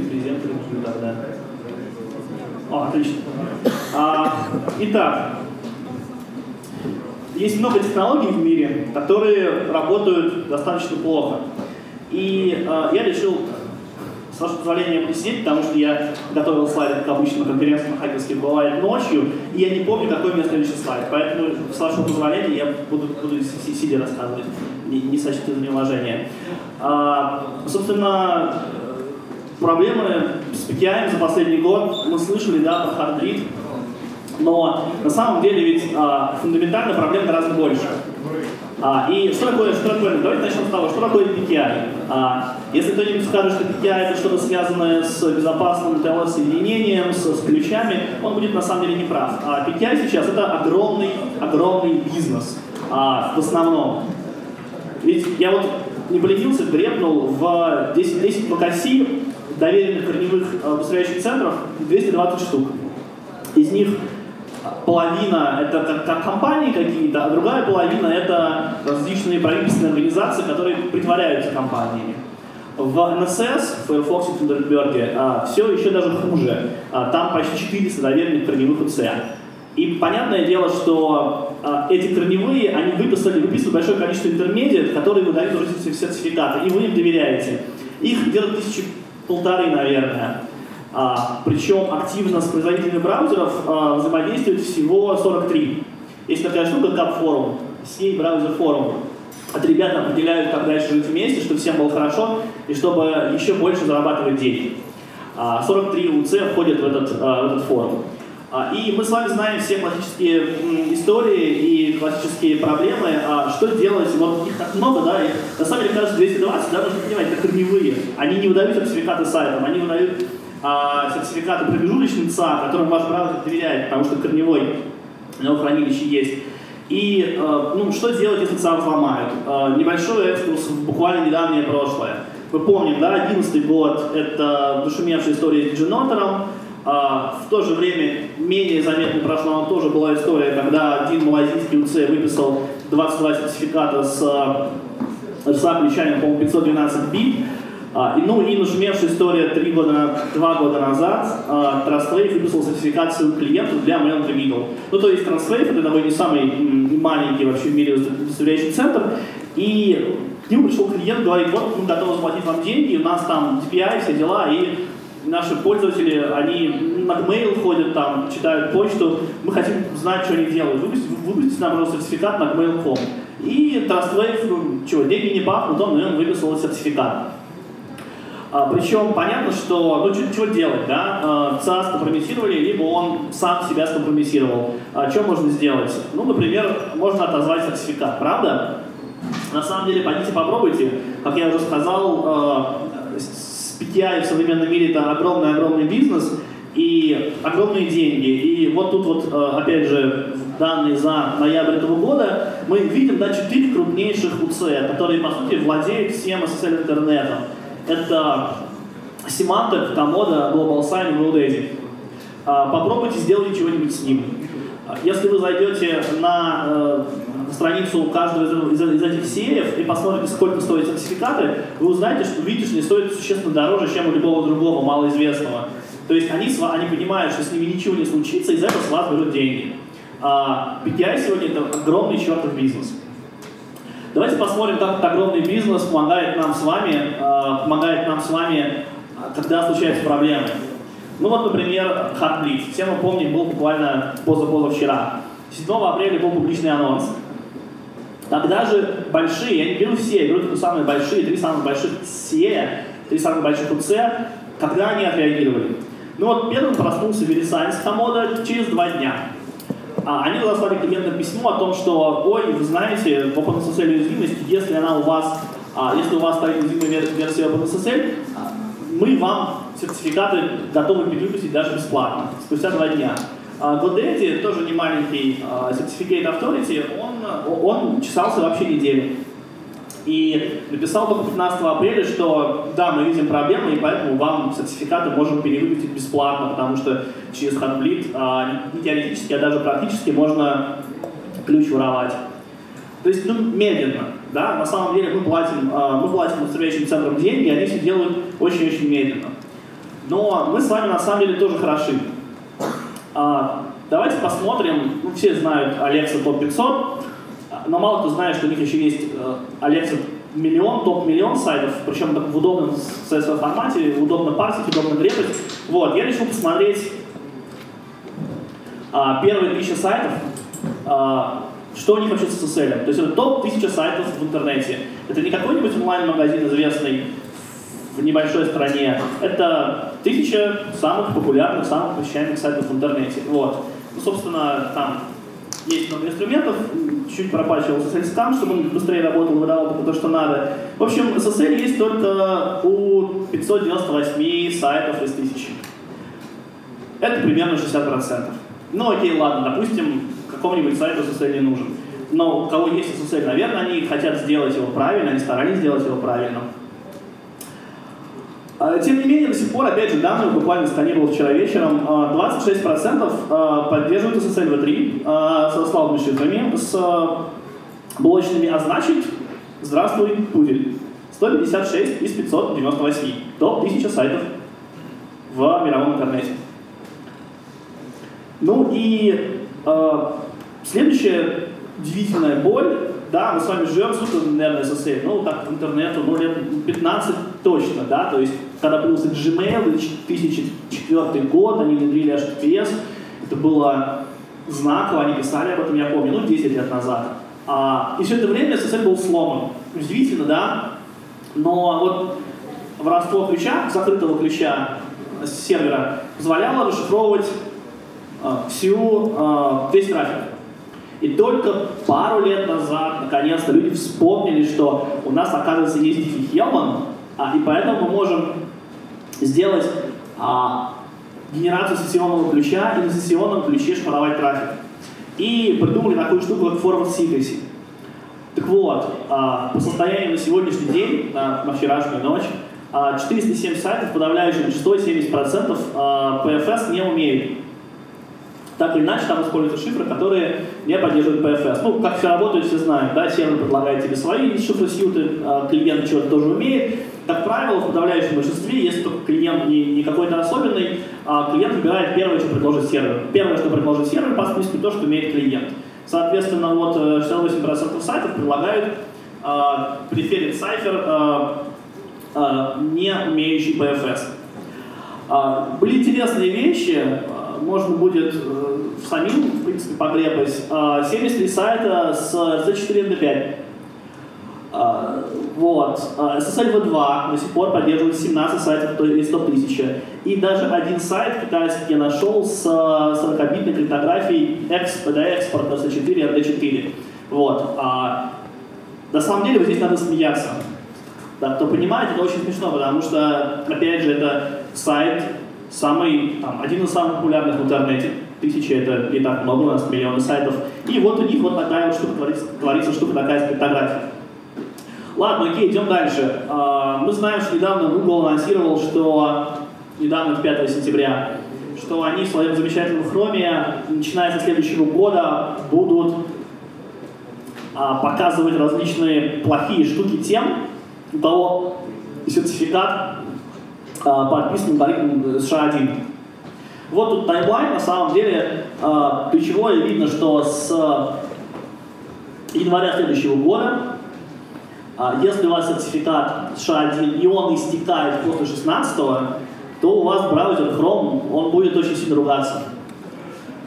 презент ревью тогда. О, отлично. А, итак, есть много технологий в мире, которые работают достаточно плохо. И э, я решил, с вашего позволения, посидеть, потому что я готовил слайды, как обычно, на конференциях на хакерских бывает ночью, и я не помню, какой у меня следующий слайд. Поэтому, с вашего позволения, я буду, буду сидя рассказывать, не, не сочтите за неуважение. А, собственно, проблемы с PKI за последний год мы слышали, да, про хардрит, но на самом деле ведь а, фундаментальная проблема гораздо больше. А, и что такое, что такое, давайте начнем с того, что такое PKI. А, если кто-нибудь скажет, что PKI это что-то связанное с безопасным TLS-соединением, с, с ключами, он будет на самом деле не прав. А PKI сейчас это огромный, огромный бизнес а, в основном. Ведь я вот не поленился, гребнул в 10, 10 макаси доверенных корневых обустряющих центров 220 штук. Из них половина это как, как компании какие-то, а другая половина это различные правительственные организации, которые притворяются компаниями. В NSS, в Firefox и Thunderbird, а, все еще даже хуже. А, там почти 400 доверенных корневых УЦ. И понятное дело, что а, эти корневые, они выписали, выписывают большое количество интермедиат, которые выдают уже сертификаты, и вы им доверяете. Их где-то тысячи полторы, наверное. А, причем активно с производителями браузеров а, взаимодействует всего 43. Есть такая штука, как форум, сей браузер форум. От ребят определяют, как дальше жить вместе, чтобы всем было хорошо, и чтобы еще больше зарабатывать деньги. 43 УЦ входят в этот, в этот форум. И мы с вами знаем все классические истории и классические проблемы. Что делать? Вот их так много, да, их на самом деле кажется 220, да, нужно понимать, это корневые. Они не выдают сертификаты сайтам, они выдают а, сертификаты промежуточным ЦА, которым ваш браузер доверяет, потому что корневой его хранилище есть. И э, ну, что делать, если ЦА взломают? Небольшой экскурс в буквально недавнее прошлое. Мы помним, да, 11 год — это душемевшая история с Дженотером. Э, в то же время менее заметно прошла тоже была история, когда один малазийский УЦ выписал 22 сертификата с RSA-ключами, по-моему, 512 бит, а, и, ну и нашумевшая история три года, два года назад а, Transwave выпустил сертификацию клиенту для Mail Middle. Ну, то есть Transwave это, наверное, не самый маленький вообще в мире удостоверяющий центр. И к нему пришел клиент, говорит, вот мы готовы заплатить вам деньги, у нас там DPI, все дела, и наши пользователи, они на mail ходят там, читают почту, мы хотим знать, что они делают. Выпустите, выпустите нам, пожалуйста, сертификат на mail.com. И Trustwave, ну, чего, деньги не пахнут, он, он выписал сертификат. А, причем понятно, что ну что, что делать, да? А, ЦА скомпрометировали, либо он сам себя скомпрометировал. А, что можно сделать? Ну, например, можно отозвать сертификат, правда? На самом деле, пойдите попробуйте. Как я уже сказал, а, с PTI в современном мире это огромный-огромный бизнес и огромные деньги. И вот тут вот, а, опять же, данные за ноябрь этого года, мы видим, да, четыре крупнейших УЦ, которые, по сути, владеют всем SSL интернетом это Symantec, Komodo, Global Sign, GoDaddy. А, попробуйте сделать чего-нибудь с ним. Если вы зайдете на э, страницу каждого из, из, этих сериев и посмотрите, сколько стоят сертификаты, вы узнаете, что видишь, не стоит существенно дороже, чем у любого другого малоизвестного. То есть они, они понимают, что с ними ничего не случится, и за это с вас берут деньги. А PTI сегодня это огромный чертов бизнес. Давайте посмотрим, как этот огромный бизнес помогает нам с вами, э, помогает нам с вами, когда случаются проблемы. Ну вот, например, Heartbleed. Все мы помним, был буквально позапозавчера. 7 апреля был публичный анонс. Тогда же большие, я не беру все, я беру только самые большие, три самых больших SE, три самых больших УЦ, когда они отреагировали. Ну вот первым проснулся с комода через два дня. А, они разослали клиентам письмо о том, что, ой, вы знаете, в OpenSSL уязвимость, если она у вас, а, если у вас стоит уязвимая версия OpenSSL, а, мы вам сертификаты готовы перевыпустить даже бесплатно, спустя два дня. GoDaddy, тоже не маленький Certificate Authority, он, он чесался вообще неделю. И написал только 15 апреля, что да, мы видим проблемы, и поэтому вам сертификаты можем перевыпустить бесплатно, потому что через Heartbleed а, не теоретически, а даже практически можно ключ воровать. То есть, ну, медленно, да, на самом деле мы платим, а, мы платим управляющим центрам деньги, они все делают очень-очень медленно. Но мы с вами на самом деле тоже хороши. А, давайте посмотрим, ну, все знают Alexa Top 500, но мало кто знает, что у них еще есть э, Alexa миллион, топ-миллион сайтов, причем в удобном CSV формате, удобно парсить, удобно гребать. Вот, я решил посмотреть а, первые тысячи сайтов, а, что у них вообще с SSL. То есть это топ-1000 сайтов в интернете. Это не какой-нибудь онлайн-магазин известный в небольшой стране. Это тысяча самых популярных, самых посещаемых сайтов в интернете. Вот. Ну, собственно, там есть много инструментов, чуть пропачивал SSL там, чтобы он быстрее работал, выдавал только то, что надо. В общем, SSL есть только у 598 сайтов из 1000. Это примерно 60%. Ну окей, ладно, допустим, какому-нибудь сайту SSL не нужен. Но у кого есть SSL, наверное, они хотят сделать его правильно, они старались сделать его правильно. А, тем не менее, до сих пор, опять же, данные буквально сканировал вчера вечером, 26% а, а, поддерживают SSL v3 со слабыми шифрами, с блочными, а значит, здравствуй, пудель. 156 из 598. Топ 1000 сайтов в мировом интернете. Ну и э, следующая удивительная боль да, мы с вами живем, сколько, наверное, SSL, ну, так, интернету, ну, лет 15 точно, да, то есть, когда появился Gmail, 2004 год, они внедрили HTTPS, это было знаково, они писали об этом, я помню, ну, 10 лет назад. А, и все это время SSL был сломан. Удивительно, да? Но вот воровство ключа, закрытого ключа сервера, позволяло расшифровывать а, всю, а, весь трафик. И только пару лет назад, наконец-то, люди вспомнили, что у нас, оказывается, есть Diffie Hellman, а, и поэтому мы можем сделать а, генерацию сессионного ключа и на сессионном ключе шифровать трафик. И придумали такую штуку, как forward secrecy. Так вот, а, по состоянию на сегодняшний день, на, на вчерашнюю ночь, 407 а, сайтов, подавляющее большинство, 70% а, PFS не умеют так или иначе, там используются шифры, которые не поддерживают PFS. Ну, как все работает, все знают. Да? Сервер предлагает тебе свои шифры сьюты, а клиент что-то тоже умеет. Как правило, в подавляющем большинстве, если только клиент не, не какой-то особенный, а клиент выбирает первое, что предложит сервер. Первое, что предложит сервер, по списку то, что умеет клиент. Соответственно, вот 68% э, сайтов предлагают а, преферит сайфер, а, а, не умеющий PFS. А, были интересные вещи, можно будет э, самим, в принципе, погребать. 73 сайта с RC4ND5. А, вот. SSL V2 до сих пор поддерживает 17 сайтов из 100 тысяч. И даже один сайт китайский я нашел с 40-битной криптографией экспорт SSL4 RD4. Вот. А, на самом деле вот здесь надо смеяться. Да, кто понимает, это очень смешно, потому что, опять же, это сайт самый, там, один из самых популярных в интернете. Тысячи это не так много, у нас миллионы сайтов. И вот у них вот такая вот штука творится, творится штука такая с криптографией. Ладно, окей, идем дальше. А, мы знаем, что недавно Google анонсировал, что недавно, 5 сентября, что они в своем замечательном хроме, начиная со следующего года, будут а, показывать различные плохие штуки тем, у кого сертификат а, подписан алгоритм США-1. Вот тут таймлайн, на самом деле, ключевое видно, что с января следующего года, если у вас сертификат США-1 и он истекает после 16 то у вас браузер Chrome, он будет очень сильно ругаться.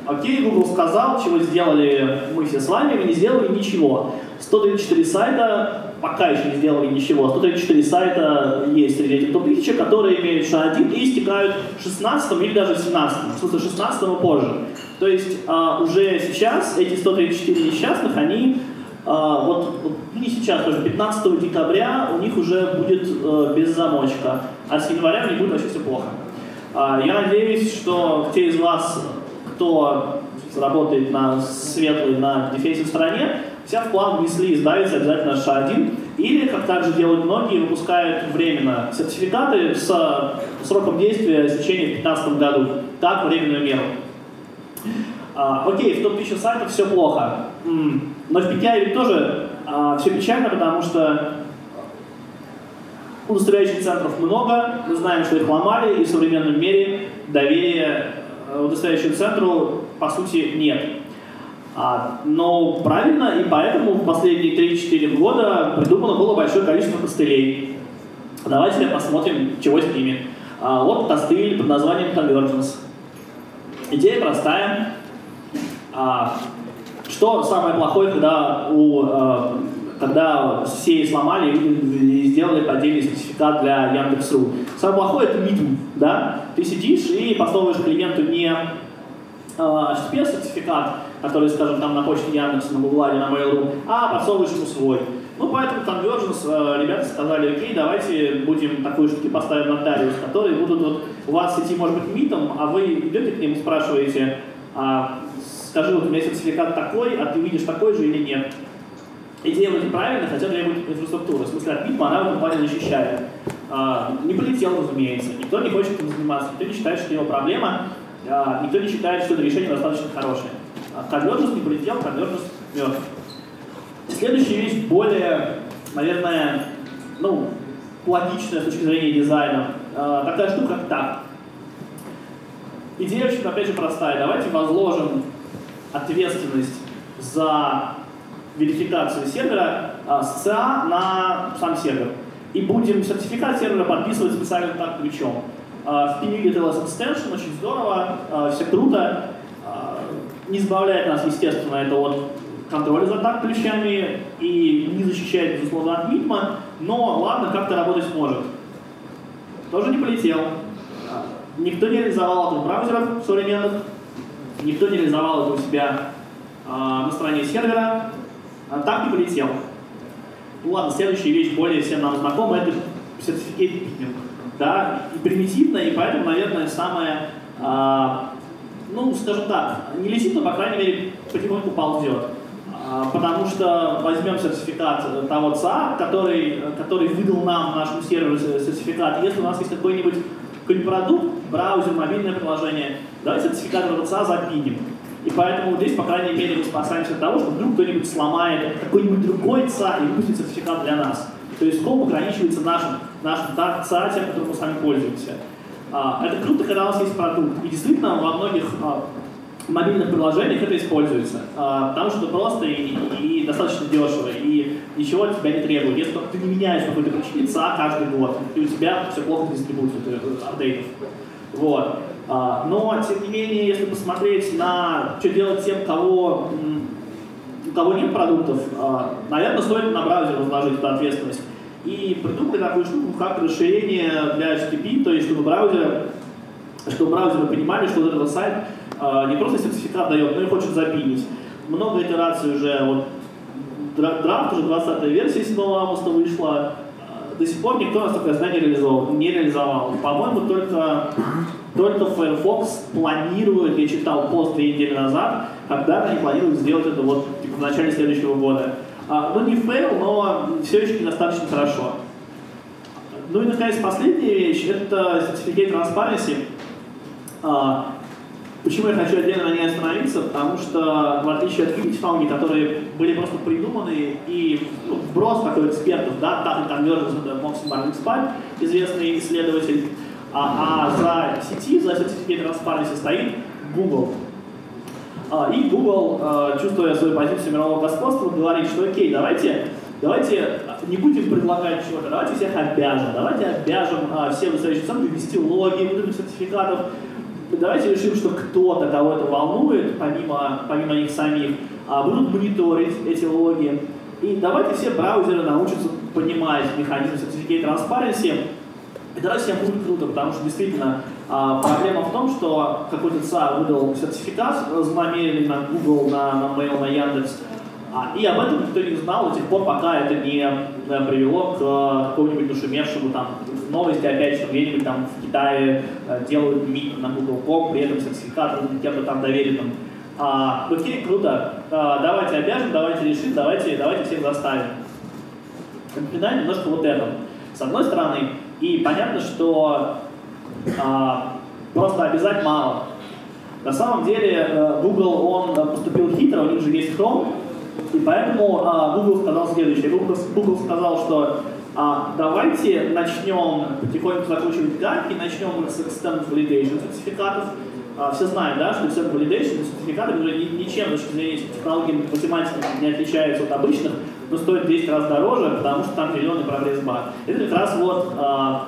Окей, Google сказал, чего сделали мы все с вами, вы не сделали ничего. 134 сайта пока еще не сделали ничего. 134 сайта есть среди этих топ-1000, которые имеют SHA-1 и истекают 16 или даже 17 в смысле 16 позже. То есть а, уже сейчас эти 134 несчастных, они а, вот, вот не сейчас, тоже 15 декабря у них уже будет а, без замочка, а с января у них будет вообще все плохо. А, я надеюсь, что те из вас, кто работает на светлой, на дефейсе стороне, все в план внесли избавиться обязательно от ША-1, или, как также делают многие, выпускают временно сертификаты с сроком действия истечения в 2015 году, как временную меру. А, окей, в топ-1000 сайтов все плохо, но в PTI ведь тоже а, все печально, потому что удостоверяющих центров много, мы знаем, что их ломали, и в современном мире доверия э, удостоверяющему центру по сути нет. А, но правильно, и поэтому в последние 3-4 года придумано было большое количество костылей. Давайте посмотрим, чего с ними. А, вот костыль под названием Convergence. Идея простая. А, что самое плохое, когда, у, а, когда все сломали и сделали отдельный сертификат для Яндекс.ру? Самое плохое это митинг, да? Ты сидишь и поставишь клиенту не HTTPS сертификат, который, скажем, там на почте Яндекса, на Google или на Mail.ru, а подсовываешь ему свой. Ну, поэтому Convergence, э, ребята сказали, окей, давайте будем такую штуки поставим нотариус, которые будут вот, у вас сети может быть митом, а вы идете к нему, спрашиваете, а, скажи, вот у меня сертификат такой, а ты видишь такой же или нет. Идея вроде правильная, хотя требует инфраструктуры. В смысле, от МИТМа она в этом защищает. А, не полетел, разумеется. Никто не хочет этим заниматься, никто не считает, что это его проблема, а, никто не считает, что это решение достаточно хорошее. А не полетел, Convergence мертв. Следующая вещь более, наверное, ну, логичная с точки зрения дизайна. Э, такая штука, как так. Идея очень, опять же, простая. Давайте возложим ответственность за верификацию сервера э, с ЦА на сам сервер. И будем сертификат сервера подписывать специальным так ключом. Э, впилили TLS Extension, очень здорово, э, все круто. Э, не избавляет нас, естественно, это от контроль за так ключами и не защищает, безусловно, от МИТМа, но ладно, как-то работать сможет. Тоже не полетел. Никто не реализовал это в браузерах современных, никто не реализовал это у себя а, на стороне сервера, а так не полетел. Ну ладно, следующая вещь, более всем нам знакома, это сертификат питнинг. Да, и примитивно, и поэтому, наверное, самое, а, ну, скажем так, не летит, но, по крайней мере, потихоньку ползет. А, потому что возьмем сертификат того ЦА, который, который выдал нам, нашему серверу сертификат. Если у нас есть какой-нибудь какой продукт, браузер, мобильное приложение, давайте сертификат этого ЦА запиним. И поэтому здесь, по крайней мере, мы спасаемся от того, что вдруг кто-нибудь сломает какой-нибудь другой ЦА и выпустит сертификат для нас. То есть скоп ограничивается нашим, нашим ЦА, тем, которым мы сами пользуемся. А, это круто, когда у нас есть продукт. И действительно, во многих а, мобильных приложениях это используется, а, потому что просто и, и, достаточно дешево, и ничего от тебя не требует. Если ты не меняешь какой-то причине ЦА каждый год, и у тебя все плохо дистрибуция апдейтов. Вот. А, но, тем не менее, если посмотреть на что делать тем, кого, у кого нет продуктов, а, наверное, стоит на браузер возложить эту ответственность. И придумали такую штуку, как расширение для HTTP, то есть чтобы браузеры, чтобы браузеры понимали, что вот этот сайт не просто сертификат дает, но и хочет запинить. Много итераций уже, вот драфт уже 20 версия 7 августа вышла, а, до сих пор никто нас такое знание реализовал. Не реализовал. По-моему, только, только Firefox планирует, я читал пост две недели назад, когда они планируют сделать это вот типа, в начале следующего года. А, ну, не fail, но все еще недостаточно хорошо. Ну и, наконец, последняя вещь – это Certificate Transparency. А, Почему я хочу отдельно на ней остановиться? Потому что, в отличие от Unity которые были просто придуманы, и ну, вброс такой экспертов, да, и Convergence, это Мокси Марлинспайк, известный исследователь, а, а за сети, за сертификат Transparency стоит Google. А, и Google, а, чувствуя свою позицию мирового господства, говорит, что окей, давайте, давайте не будем предлагать чего-то, давайте всех обяжем, давайте обяжем а, все высочайшие центры ввести логи, выдать сертификатов, давайте решим, что кто-то кого это волнует, помимо, помимо них самих, а, будут мониторить эти логи. И давайте все браузеры научатся понимать механизм Certificate Transparency. И тогда всем будет круто, потому что действительно а, проблема в том, что какой-то ЦА выдал сертификат злонамеренный на Google, на, на Mail, на Яндекс, а, и об этом никто не знал до тех пор, пока это не э, привело к э, какому-нибудь нашумевшему там новости, опять же, где-нибудь там в Китае э, делают мит на Google.com, при этом сертификат кем-то там доверенным. А, окей, круто, а, давайте обяжем, давайте решим, давайте, давайте всех заставим. Напоминаю немножко вот это. С одной стороны, и понятно, что а, просто обязать мало. На самом деле Google, он поступил хитро, у них же есть Chrome, и поэтому а, Google сказал следующее. Google, Google сказал, что А, давайте начнем потихоньку закручивать гайки, начнем с Extended Validation сертификатов. А, все знают, да, что Extended Validation сертификаты, которые ничем с точки зрения технологии математики не отличаются от обычных, но стоят 10 раз дороже, потому что там миллионы прогресс баг. Это как раз вот а,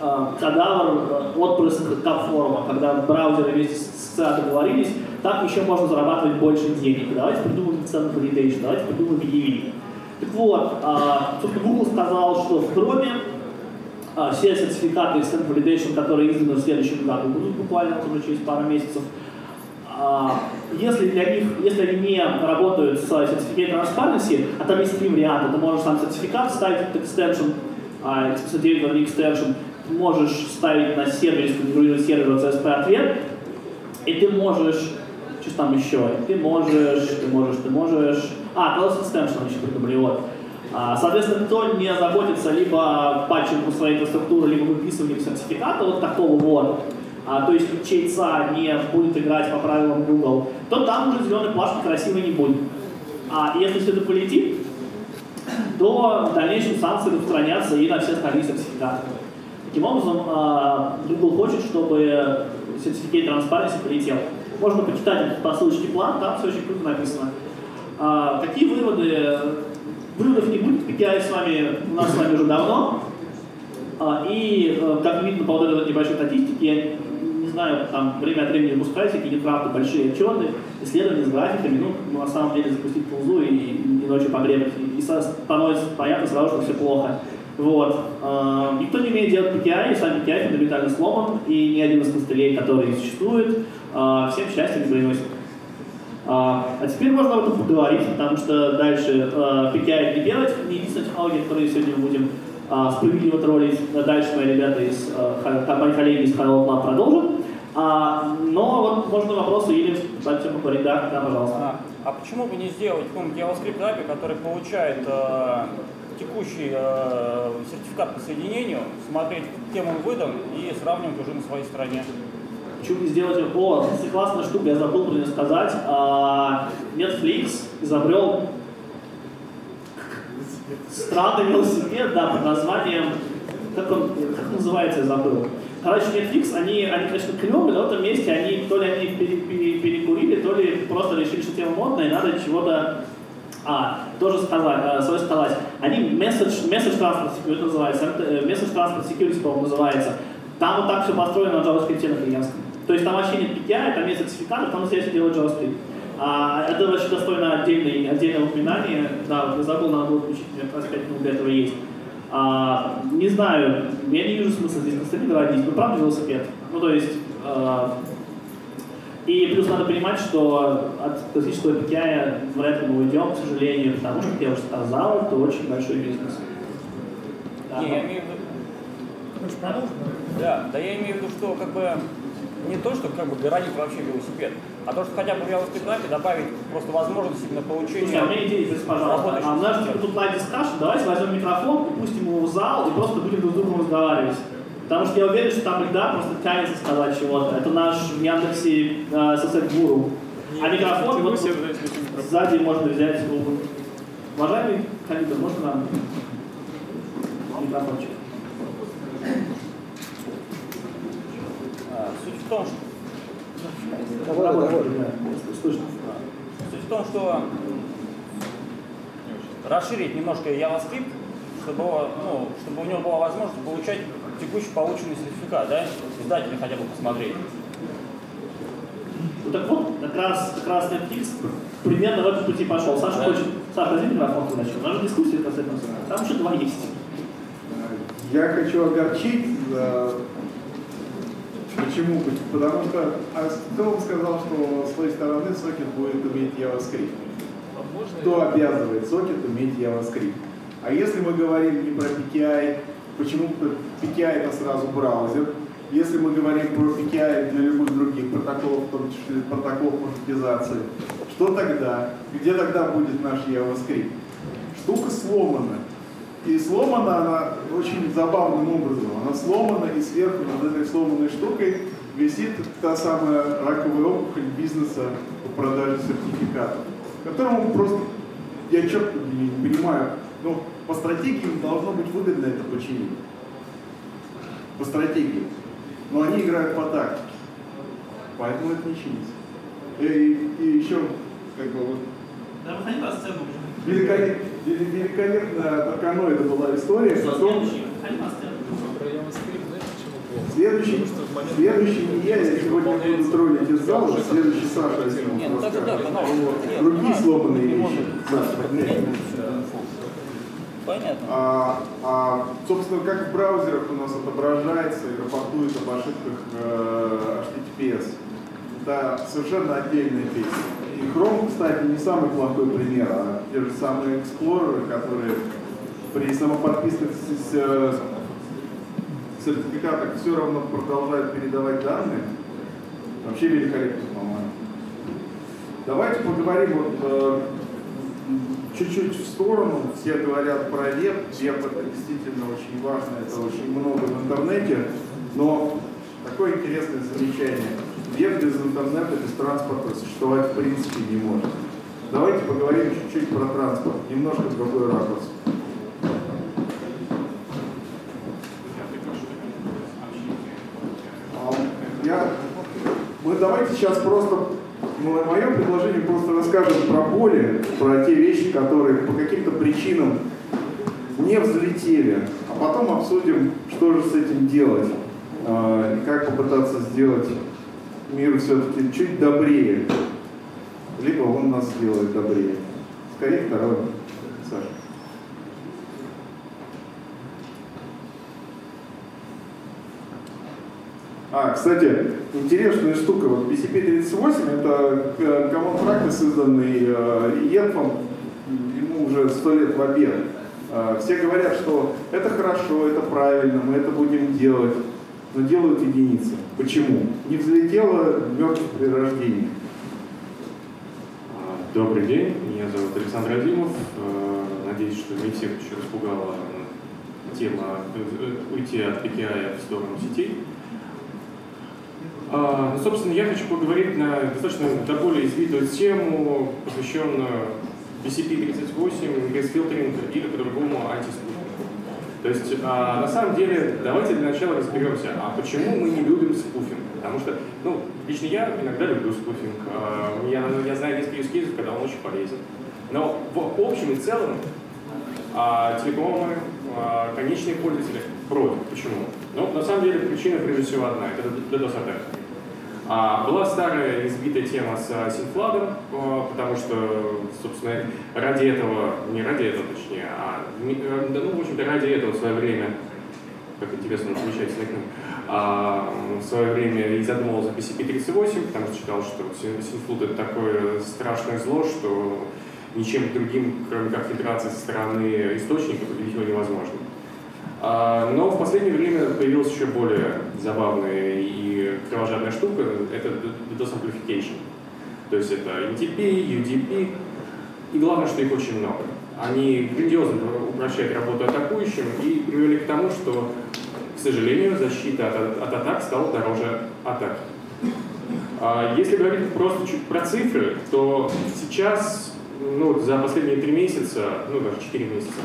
а, кадавр э, отпрыск кап-форума, когда браузеры вместе с ЦА договорились, так еще можно зарабатывать больше денег. Давайте придумаем Extended Validation, давайте придумаем EV. Так вот, а, собственно, Google сказал, что в Chrome а, все сертификаты Extended Validation, которые изданы в следующем году, будут буквально уже через пару месяцев. А, если для них, если они не работают с сертификатом Transparency, а там есть три варианта, ты можешь сам сертификат ставить этот extension, XP9 extension, ты можешь ставить на сервер, сконфигурировать сервер CSP ответ, и ты можешь, что там еще, ты можешь, ты можешь, ты можешь, а, Close Extension еще придумали, вот. А, соответственно, кто не заботится либо патчингом своей инфраструктуры, либо выписыванием сертификата вот такого вот, а, то есть чейца не будет играть по правилам Google, то там уже зеленый плашки красивый не будет. А если все это полетит, то в дальнейшем санкции устранятся и на все остальные сертификаты. Таким образом, а, Google хочет, чтобы сертификат транспаренции полетел. Можно почитать по ссылочке план, там все очень круто написано. А, какие выводы? Выводов не будет, PKI с вами, у нас с вами уже давно. А, и, э, как видно по вот этой небольшой статистике, я не знаю, там время от времени выпускают всякие неправды, большие отчеты, исследования с графиками, ну, на самом деле запустить пулзу и, и ночью погребать. И, и становится понятно сразу, что все плохо. Вот. Э, никто не умеет делать PKI, и сам PKI фундаментально сломан, и ни один из костылей, которые существуют, э, всем счастья не приносит. А, а теперь можно об этом поговорить, потому что дальше э, PKI не делать, не единственная технология, которую сегодня мы будем э, справедливо троллить. Дальше мои ребята из э, мои коллеги из Highlight Lab продолжат. А, но вот можно вопросы или давайте поговорить. Да, да, пожалуйста. А, а почему бы не сделать какой-нибудь JavaScript API, который получает э, текущий э, сертификат по соединению, смотреть, кем он выдан и сравнивать уже на своей стороне? Почему не сделать О, кстати, классная штука, я забыл про нее сказать. А, Netflix изобрел странный велосипед, да, под названием, как он, как называется, я забыл. Короче, Netflix, они, они конечно, клевые, но в этом месте они, то ли они пере, пере, перекурили, то ли просто решили, что тема модная, и надо чего-то а, тоже сказать, э, свое сказать. Они message, message transport security называется, message transport security, по-моему, называется. Там вот так все построено на JavaScript на клиентском. То есть там вообще нет PKI, там нет сертификатов, там все делают JavaScript. А, это вообще достойно отдельное, отдельного упоминания. Да, вот забыл, надо было включить, мне как раз 5 минут для этого есть. А, не знаю, я не вижу смысла здесь на городить, но правда велосипед. Ну, то есть, а, и плюс надо понимать, что от классического PKI вряд ли мы уйдем, к сожалению, потому что, как я уже сказал, это очень большой бизнес. Да, не, я имею в виду... Да, да я имею в виду, что как бы не то, что как бы городить вообще велосипед, а то, что хотя бы в велосипеде добавить просто возможность именно получения... Слушай, а у меня идея есть, пожалуйста. А у нас типа тут live discussion, давайте возьмем микрофон, пустим его в зал и просто будем друг с другом разговаривать. Потому что я уверен, что там иногда просто тянется сказать чего-то. Это наш в Яндексе э, сосед гуру. А микрофон вот сзади можно взять. Уважаемый коллега, можно нам микрофончик? Суть в том, что... Давай, давай, Слышно. Суть в том, что расширить немножко JavaScript, чтобы, ну, чтобы у него была возможность получать текущий полученный сертификат, да? Издатели хотя бы посмотреть. Ну так вот, как раз, как раз Netflix примерно в этом пути пошел. Саша да. хочет... Саша, возьми микрофон иначе. У нас же дискуссия касательно Там еще два есть. Я хочу огорчить Почему? Потому что Астон сказал, что с своей стороны сокет будет уметь JavaScript. Кто обязывает сокет уметь JavaScript? А если мы говорим не про PKI, почему PKI это сразу браузер? Если мы говорим про PKI для любых других протоколов, в том числе протоколов маршрутизации, что тогда? Где тогда будет наш JavaScript? Штука сломана. И сломана она очень забавным образом. Она сломана, и сверху над этой сломанной штукой висит та самая раковая опухоль бизнеса по продаже сертификатов, которому просто, я четко не понимаю, Ну, по стратегии им должно быть выгодно это починить. По стратегии. Но они играют по тактике. Поэтому это не чинится. И, и еще, как бы вот. Да, выходи на сцену уже. Великолеп, великолепная Тарканоида была история. Потом... Следующий, следующий не я, я сегодня буду строить из зала, следующий Саша Асимов расскажет. Другие сломанные вещи. Саша, Понятно. А, а, собственно, как в браузерах у нас отображается и рапортует об ошибках э, HTTPS. Это совершенно отдельная песня. И Chrome, кстати, не самый плохой пример, а те же самые Explorer, которые при самоподписных сертификатах все равно продолжают передавать данные. Вообще великолепно, по-моему. Давайте поговорим вот э, чуть-чуть в сторону. Все говорят про веб. Веб это действительно очень важно, это очень много в интернете. Но такое интересное замечание. Веб без интернета, без транспорта существовать в принципе не может. Давайте поговорим чуть-чуть про транспорт, немножко другой ракурс. А, я, мы давайте сейчас просто Мое предложение просто расскажем про боли, про те вещи, которые по каким-то причинам не взлетели, а потом обсудим, что же с этим делать а, и как попытаться сделать мир все-таки чуть добрее. Либо он нас сделает добрее. Скорее второе. Саша. А, кстати, интересная штука, вот BCP-38 это э, Common Practice, изданный Енфом, ему уже сто лет в обед. А, все говорят, что это хорошо, это правильно, мы это будем делать, но делают единицы. Почему? Не взлетело мертв при рождении. А, добрый день, меня зовут Александр Азимов. А, надеюсь, что не всех еще распугала тема э, уйти от PKI в сторону сетей. А, собственно, я хочу поговорить на достаточно до более извитую тему, посвященную BCP38, ресфилтеринг или по-другому антиспутнику. То есть, а, на самом деле, давайте для начала разберемся, а почему мы не любим спуфинг? Потому что, ну, лично я иногда люблю спуфинг. А, я, я знаю несколько юзкейсов, когда он очень полезен. Но в общем и целом а, телекомы, а, конечные пользователи против. Почему? Ну, на самом деле, причина прежде всего одна. Это DDoS-атака. А, была старая избитая тема с синфладом, а, потому что, собственно, ради этого, не ради этого точнее, а, э, да, ну, в общем-то, ради этого в свое время, как интересно, замечательный книг, а, в свое время и задумал за PCP-38, потому что считал, что синфлут это такое страшное зло, что ничем другим, кроме как фильтрации со стороны источника, победить его невозможно. А, но в последнее время появилась еще более забавная и кровожадная штука, это DDoS amplification. То есть это NTP, UDP, и главное, что их очень много. Они грандиозно упрощают работу атакующим и привели к тому, что, к сожалению, защита от, от атак стала дороже атак. А если говорить просто чуть про цифры, то сейчас, ну, за последние три месяца, ну, даже четыре месяца,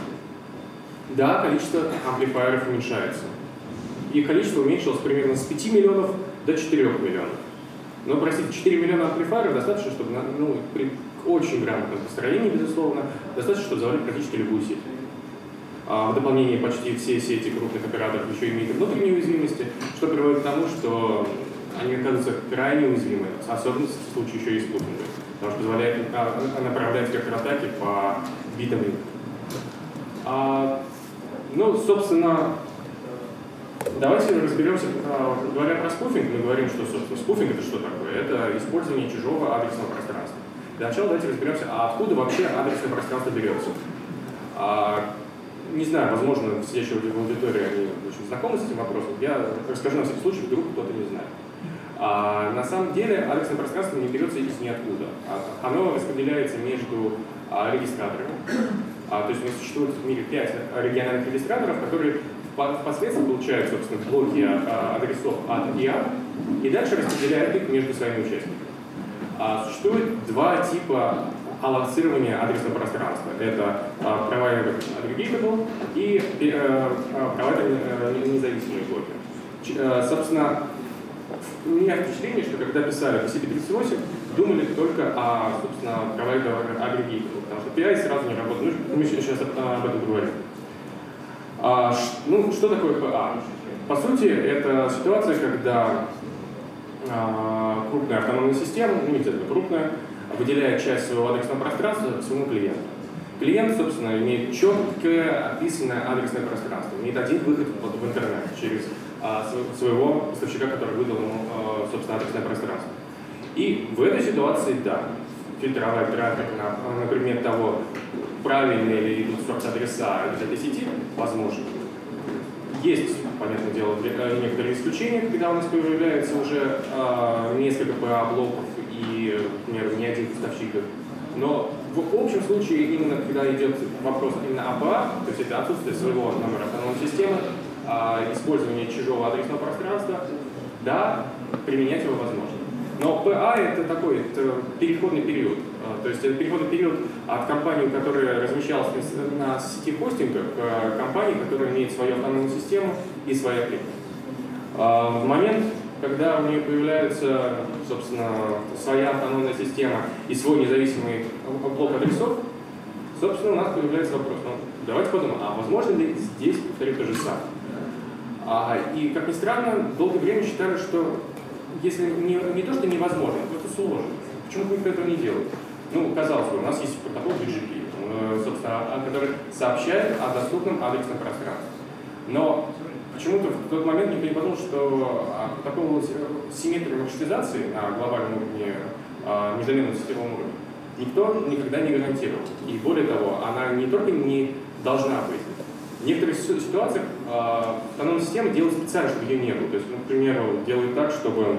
да, количество амплифайеров уменьшается. Их количество уменьшилось примерно с 5 миллионов до 4 миллионов. Но, простите, 4 миллиона амплифайеров достаточно, чтобы ну, при очень грамотном построении, безусловно, достаточно, чтобы завалить практически любую сеть. А в дополнение почти все сети крупных операторов еще имеют внутренние уязвимости, что приводит к тому, что они оказываются крайне уязвимы, особенно в случае еще и спутника, потому что позволяет а, направлять атаки по битам а, ну, собственно, давайте разберемся, а, говоря про спуфинг, мы говорим, что, собственно, спуфинг это что такое? Это использование чужого адресного пространства. Для начала давайте разберемся, а откуда вообще адресное пространство берется? А, не знаю, возможно, сидящие в аудитории, они очень знакомы с этим вопросом. Я расскажу на всякий случай, вдруг кто-то не знает. А, на самом деле адресное пространство не берется из ниоткуда. А, оно распределяется между а, регистраторами. А, то есть у нас существует в мире 5 региональных регистраторов, которые впоследствии получают, собственно, блоки а, адресов от и от, и дальше распределяют их между своими участниками. А, существует два типа аллоцирование адресного пространства. Это а, провайдер aggregatable и э, провайдер э, независимые блоки. Э, собственно, у меня впечатление, что когда писали TCP38, думали только о, собственно, провайдере aggregatable, потому что PI сразу не работает. Ну, мы сейчас об этом поговорим. А, ну, что такое PA? По сути, это ситуация, когда а, крупная автономная система, ну обязательно крупная, выделяет часть своего адресного пространства своему клиенту. Клиент, собственно, имеет четкое описанное адресное пространство, имеет один выход в интернет через а, своего поставщика, который выдал ему, а, собственно, адресное пространство. И в этой ситуации, да, фильтровать трафик на, на предмет того, правильные ли идут сорт-адреса из этой сети, возможно. Есть, понятное дело, э, некоторые исключения, когда у нас появляется уже э, несколько PA-блоков и, например, не один поставщик. Но в общем случае, именно когда идет вопрос именно АПА, то есть это отсутствие своего номера автономной системы, э, использование чужого адресного пространства, да, применять его возможно. Но ПА это такой это переходный период. А, то есть это переходный период от компании, которая размещалась на сети хостинга, к компании, которая имеет свою автономную систему и свои клипы. А, в момент, когда у нее появляется, собственно, своя автономная система и свой независимый блок адресов, собственно, у нас появляется вопрос, ну, давайте подумаем, а возможно ли здесь повторить то же самое? А, и, как ни странно, долгое время считали, что если не, не то, что невозможно, просто сложно. Почему никто этого не делает? Ну, казалось бы, у нас есть протокол BGP, э, собственно, который сообщает о доступном адресном пространстве. Но почему-то в тот момент никто не подумал, что протокол симметрии маршрутизации на глобальном уровне, а, междометном сетевом уровне, никто никогда не гарантировал. И более того, она не только не должна быть, в некоторых ситуациях автономная система делает специально, чтобы ее не было. То есть, ну, к примеру, делает так, чтобы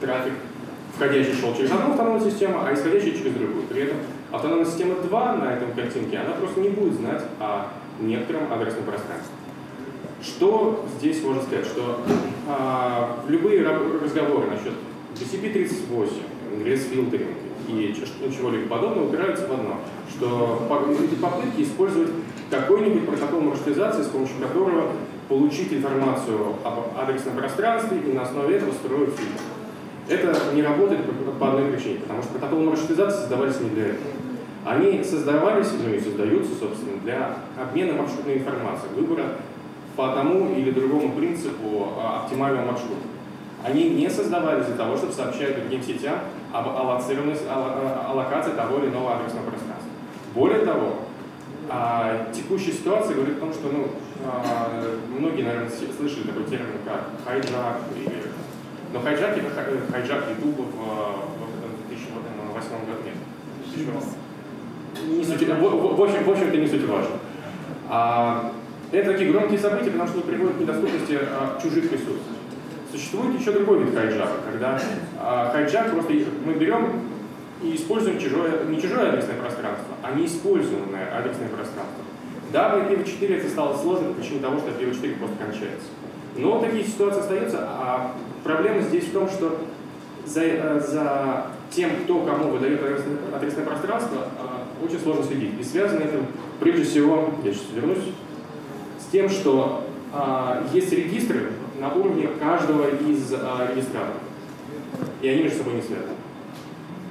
трафик входящий шел через одну автономную систему, а исходящий через другую. При этом автономная система 2 на этом картинке, она просто не будет знать о некотором адресном пространстве. Что здесь можно сказать? Что а, любые разговоры насчет TCP-38, грейс-филтеринг и чего-либо подобного упираются в одно, что попытки использовать какой-нибудь протокол маршрутизации, с помощью которого получить информацию об адресном пространстве и на основе этого строить фильтр. Это не работает по одной причине, потому что протоколы маршрутизации создавались не для этого. Они создавались, ну и создаются, собственно, для обмена маршрутной информацией, выбора по тому или другому принципу а, оптимального маршрута. Они не создавались для того, чтобы сообщать другим сетям об аллоцированности, аллокации того или иного адресного пространства. Более того, а, текущая ситуация говорит о том, что ну, а, многие, наверное, слышали такой термин, как хайджак или но хайджак это хайджак Ютуба в, в 2008 году. Не суть, в, в, общем, в общем, это не суть важно. А, это такие громкие события, потому что приводят к недоступности а, чужих ресурсов. Существует еще другой вид хайджака, когда а, хайджак просто мы берем и используем чужое, не чужое адресное пространство, а неиспользованное адресное пространство. Да, в IPv4 это стало сложно по причине того, что IPv4 просто кончается. Но такие ситуации остаются, а проблема здесь в том, что за, э, за тем, кто кому выдает адресное, адресное пространство, э, очень сложно следить. И связано это прежде всего, я сейчас вернусь, с тем, что а, есть регистры на уровне каждого из а, регистраторов. И они между собой не связаны.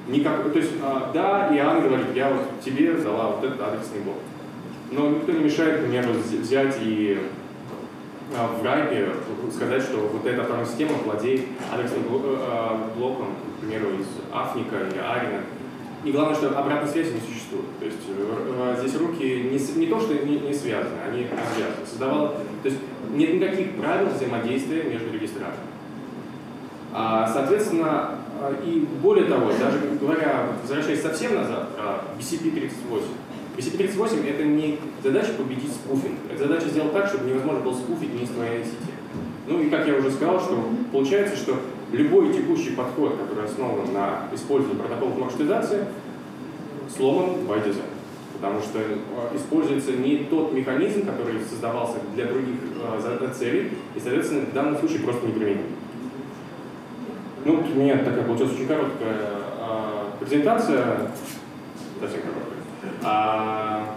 Никак, то есть, а, да, Иоанн говорит, я вот тебе дала вот этот адресный блок. Но никто не мешает, например, взять и а, в райпе сказать, что вот эта автономная система владеет адресным э, блоком, к примеру, из Афника или Арина. И главное, что обратной связи не существует. То есть э, здесь руки не, не то, что не, не связаны, они развязаны. Создавал, то есть нет никаких правил взаимодействия между регистраторами. А, соответственно, а, и более того, даже говоря, возвращаясь совсем назад, BCP-38, BCP-38 это не задача победить спуфинг, это задача сделать так, чтобы невозможно было спуфить не твоей сети. Ну и как я уже сказал, что получается, что любой текущий подход, который основан на использовании протоколов маршрутизации, сломан by design. Потому что а, используется не тот механизм, который создавался для других э, целей, и, соответственно, в данном случае просто неприменим. Ну, у меня такая получилась очень короткая э, презентация. совсем короткое. А,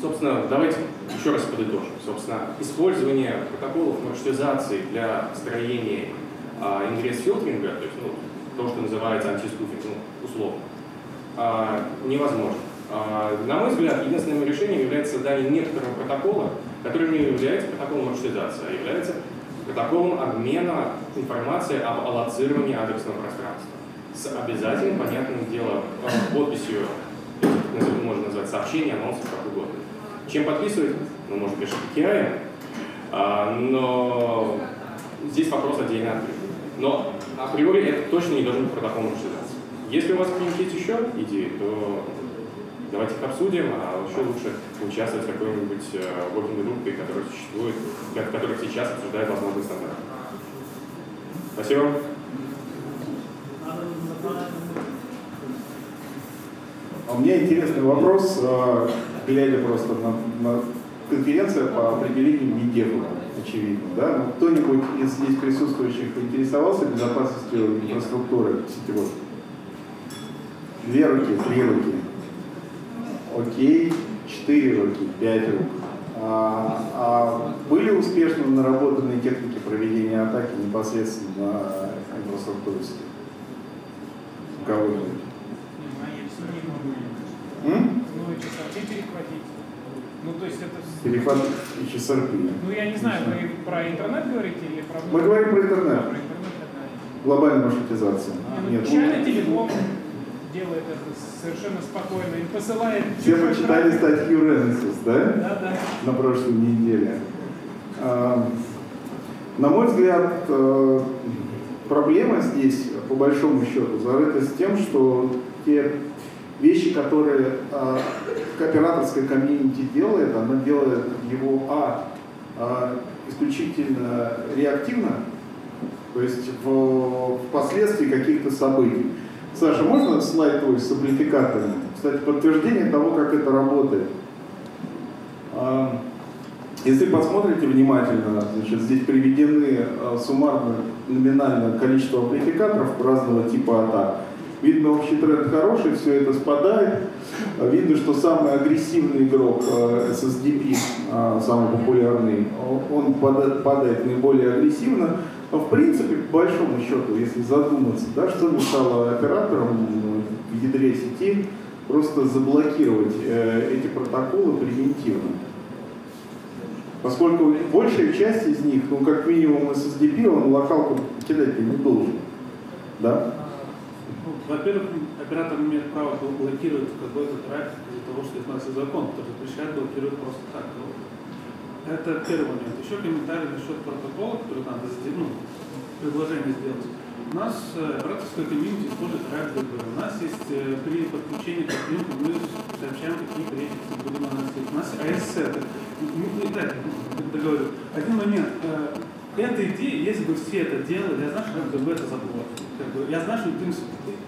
собственно, давайте еще раз подытожим. Собственно, использование протоколов маршрутизации для строения а, ингресс-филтринга, то есть ну, то, что называется антиспуфинг, ну, условно, а, невозможно. А, на мой взгляд, единственным решением является создание некоторого протокола, который не является протоколом маршрутизации, а является протоколом обмена информацией об аллоцировании адресного пространства с обязательным, понятным делом, э, подписью, можно назвать сообщение, анонсов, как угодно. Чем подписывать? Ну, может, конечно, KI, а, но здесь вопрос отдельно открыт. Но априори это точно не должен быть протокол маршрутизации. Если у вас есть еще идеи, то давайте их обсудим, а еще лучше участвовать в какой-нибудь э, working группе, которая существует, в которых сейчас обсуждают возможные стандарты. Спасибо. А меня интересный вопрос, э, глядя просто на, на конференция по определению МИДЕФа, очевидно. Да? Но кто-нибудь из здесь присутствующих интересовался безопасностью инфраструктуры сетевой? Две руки, три руки. Окей, четыре руки, пять рук. А, а были успешно наработаны техники проведения атаки непосредственно на инфраструктуру сети? У кого-нибудь? Ну. Ну, то есть это... Перехват часовки. Ну, я не знаю, вы про интернет говорите или про... Мы говорим про интернет. Да, про интернет. да. Глобальная маршрутизация. Ну, Нет, Чайный телеком делает это совершенно спокойно и посылает... все почитали трафик. статью Renaissance, да? Да, да. На прошлой неделе. А, На мой взгляд, э, проблема здесь, по большому счету, зарыта с тем, что те вещи, которые а, операторская комьюнити делает, она делает его, а, а, исключительно реактивно, то есть в, впоследствии каких-то событий. Саша, можно слайд твой с амплификаторами? Кстати, подтверждение того, как это работает. А, Если посмотрите внимательно, значит, здесь приведены а, суммарно номинальное количество амплификаторов разного типа атак. Видно, общий тренд хороший, все это спадает. А, Видно, что самый агрессивный игрок SSDP, самый популярный, он пада- падает наиболее агрессивно. В принципе, по большому счету, если задуматься, да, что мешало операторам в ядре сети просто заблокировать э, эти протоколы превентивно. Поскольку большая часть из них, ну как минимум SSDP, он локалку кидать не должен. Да? Ну, Во-первых, оператор имеет право бл- блокировать какой-то трафик из-за того, что есть закон, который запрещает блокировать просто так. Ну, Это первый момент. Еще комментарий насчет протокола, который надо сделать, ну, предложение сделать. У нас э, операторская комьюнити использует RACDB. У нас есть э, при подключении к клиенту мы сообщаем, какие префиксы будем наносить. У нас AS-сеты. Ну, ну, так, договорю. Один момент. Э, Эта идея, если бы все это делали, я знаю, что RACDB это забор. Как бы, я знаю, что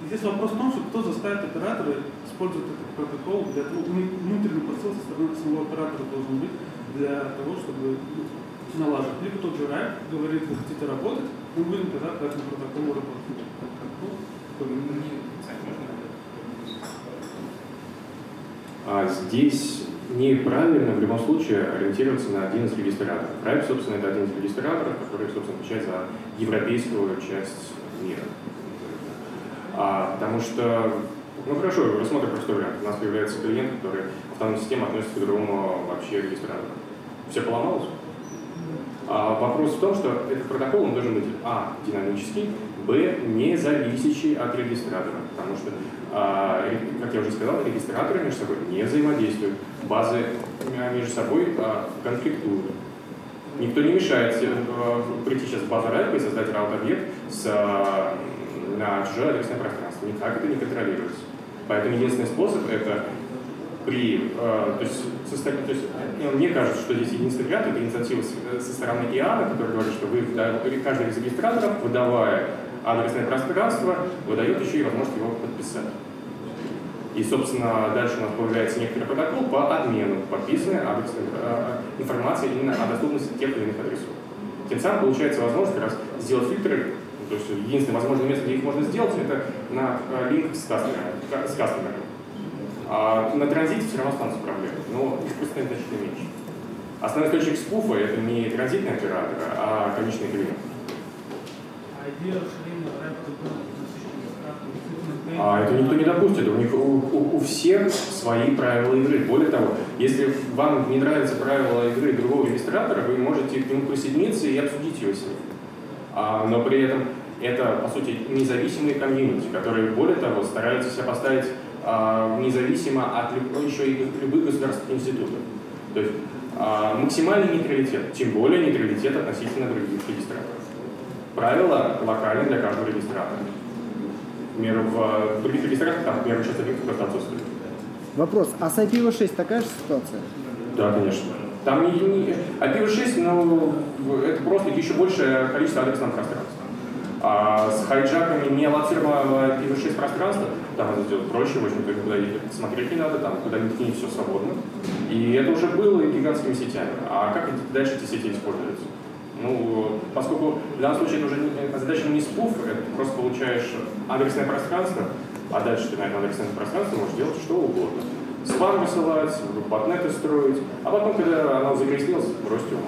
здесь вопрос в том, что кто заставит оператора использовать этот протокол для того, вну- внутренний посыл со стороны самого оператора должен быть для того, чтобы налаживать. Либо тот же RAC говорит, вы хотите работать, мы будем тогда по этому протоколу работать. Ну, А здесь неправильно в любом случае ориентироваться на один из регистраторов. Райп, собственно, это один из регистраторов, который, собственно, отвечает за европейскую часть мира. А, потому что, ну хорошо, рассмотрим простой вариант. У нас появляется клиент, который в автономной системе относится к другому вообще регистратору. Все поломалось? А вопрос в том, что этот протокол он должен быть а. динамический, б. не зависящий от регистратора. Потому что, а, как я уже сказал, регистраторы между собой не взаимодействуют, базы а, между собой а, конфликтуют. Никто не мешает э, прийти сейчас в базу RAIP и создать раут-объект с, а, на чужое адресное пространство. Никак это не контролируется. Поэтому единственный способ это при, э, то есть, состо- то есть, э, мне кажется, что здесь единственный вариант это инициатива с- со стороны ИАНа, который говорит, что вы, каждый из регистраторов, выдавая адресное пространство, выдает еще и возможность его подписать. И, собственно, дальше у нас появляется некоторый протокол по обмену подписанной адресной э, информации именно о доступности тех или иных адресов. Тем самым получается возможность как раз сделать фильтры, то есть единственное возможное место, где их можно сделать, это на э, линк с кастомером. А на транзите все равно останутся проблемы, но их просто станет значительно меньше. Основной источник спуфа это не транзитный оператор, а конечный клиент. А это никто не допустит. У них у, у, у всех свои правила игры. Более того, если вам не нравятся правила игры другого регистратора, вы можете к нему присоединиться и обсудить его с ним. А, но при этом это, по сути, независимые комьюнити, которые, более того, стараются себя поставить а, независимо от люб, еще и любых государственных институтов. То есть а, максимальный нейтралитет, тем более нейтралитет относительно других регистраторов. Правила локальны для каждого регистратора. Например, в других регистраторах там, например, часто просто отсутствует. Вопрос, а с IPv6 такая же ситуация? Да, конечно. Там не, не IPv6, ну, это просто еще большее количество адресного пространства. А с хайджаками не аллоцированного IPv6 пространства, там это сделать проще, в общем-то, куда смотреть не надо, там куда-нибудь не все свободно. И это уже было гигантскими сетями. А как дальше эти сети используются? Ну, поскольку в данном случае это уже задача не спуф, это просто получаешь адресное пространство, а дальше ты на этом адресном пространстве можешь делать что угодно. Спам высылать, ботнеты строить, а потом, когда оно закрестилось, бросить его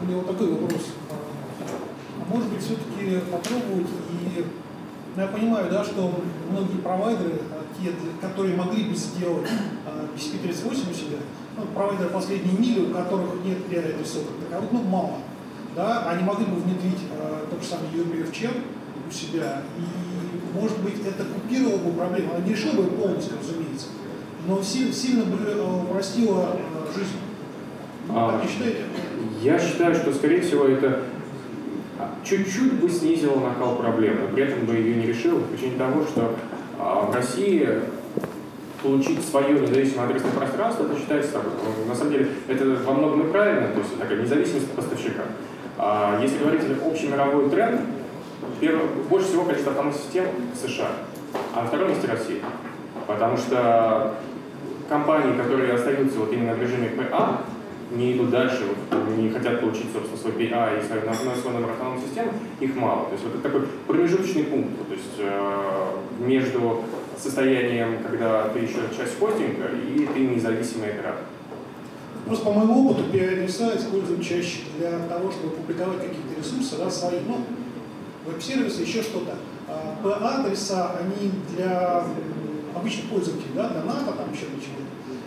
У меня вот такой вопрос. А может быть, все-таки попробовать и... Ну, я понимаю, да, что многие провайдеры, а, те, которые могли бы сделать BCP38 у себя, ну, провайдеры последней мили, у которых нет адресов как таковых, ну, мало. Да, они могли бы внедрить э, тот же самый UMBFChem у себя, и, может быть, это купировало бы проблему, она не решила бы полностью, разумеется, но сильно, сильно бы э, упростила э, жизнь. А, так не считаете? Я считаю, что, скорее всего, это чуть-чуть бы снизило накал проблемы, при этом бы ее не решило, по причине того, что а, в России получить свое независимое адресное пространство, это считается так. На самом деле, это во многом и правильно, то есть такая независимость поставщика. А если говорить о общий мировой тренд, первый, больше всего количество автономных систем в США, а на втором месте Россия. Потому что компании, которые остаются вот именно в режиме PA, не идут дальше, вот, не хотят получить, собственно, свой PA и свой, свой номер автономной системы, их мало. То есть вот это такой промежуточный пункт, то есть э, между состоянием, когда ты еще часть хостинга и ты независимый оператор. Просто по моему опыту PI-адреса используют чаще для того, чтобы публиковать какие-то ресурсы, да, свои, ну, веб-сервисы, еще что-то. А PA-адреса, они для обычных пользователей, да, для НАТО, там еще для чего-то.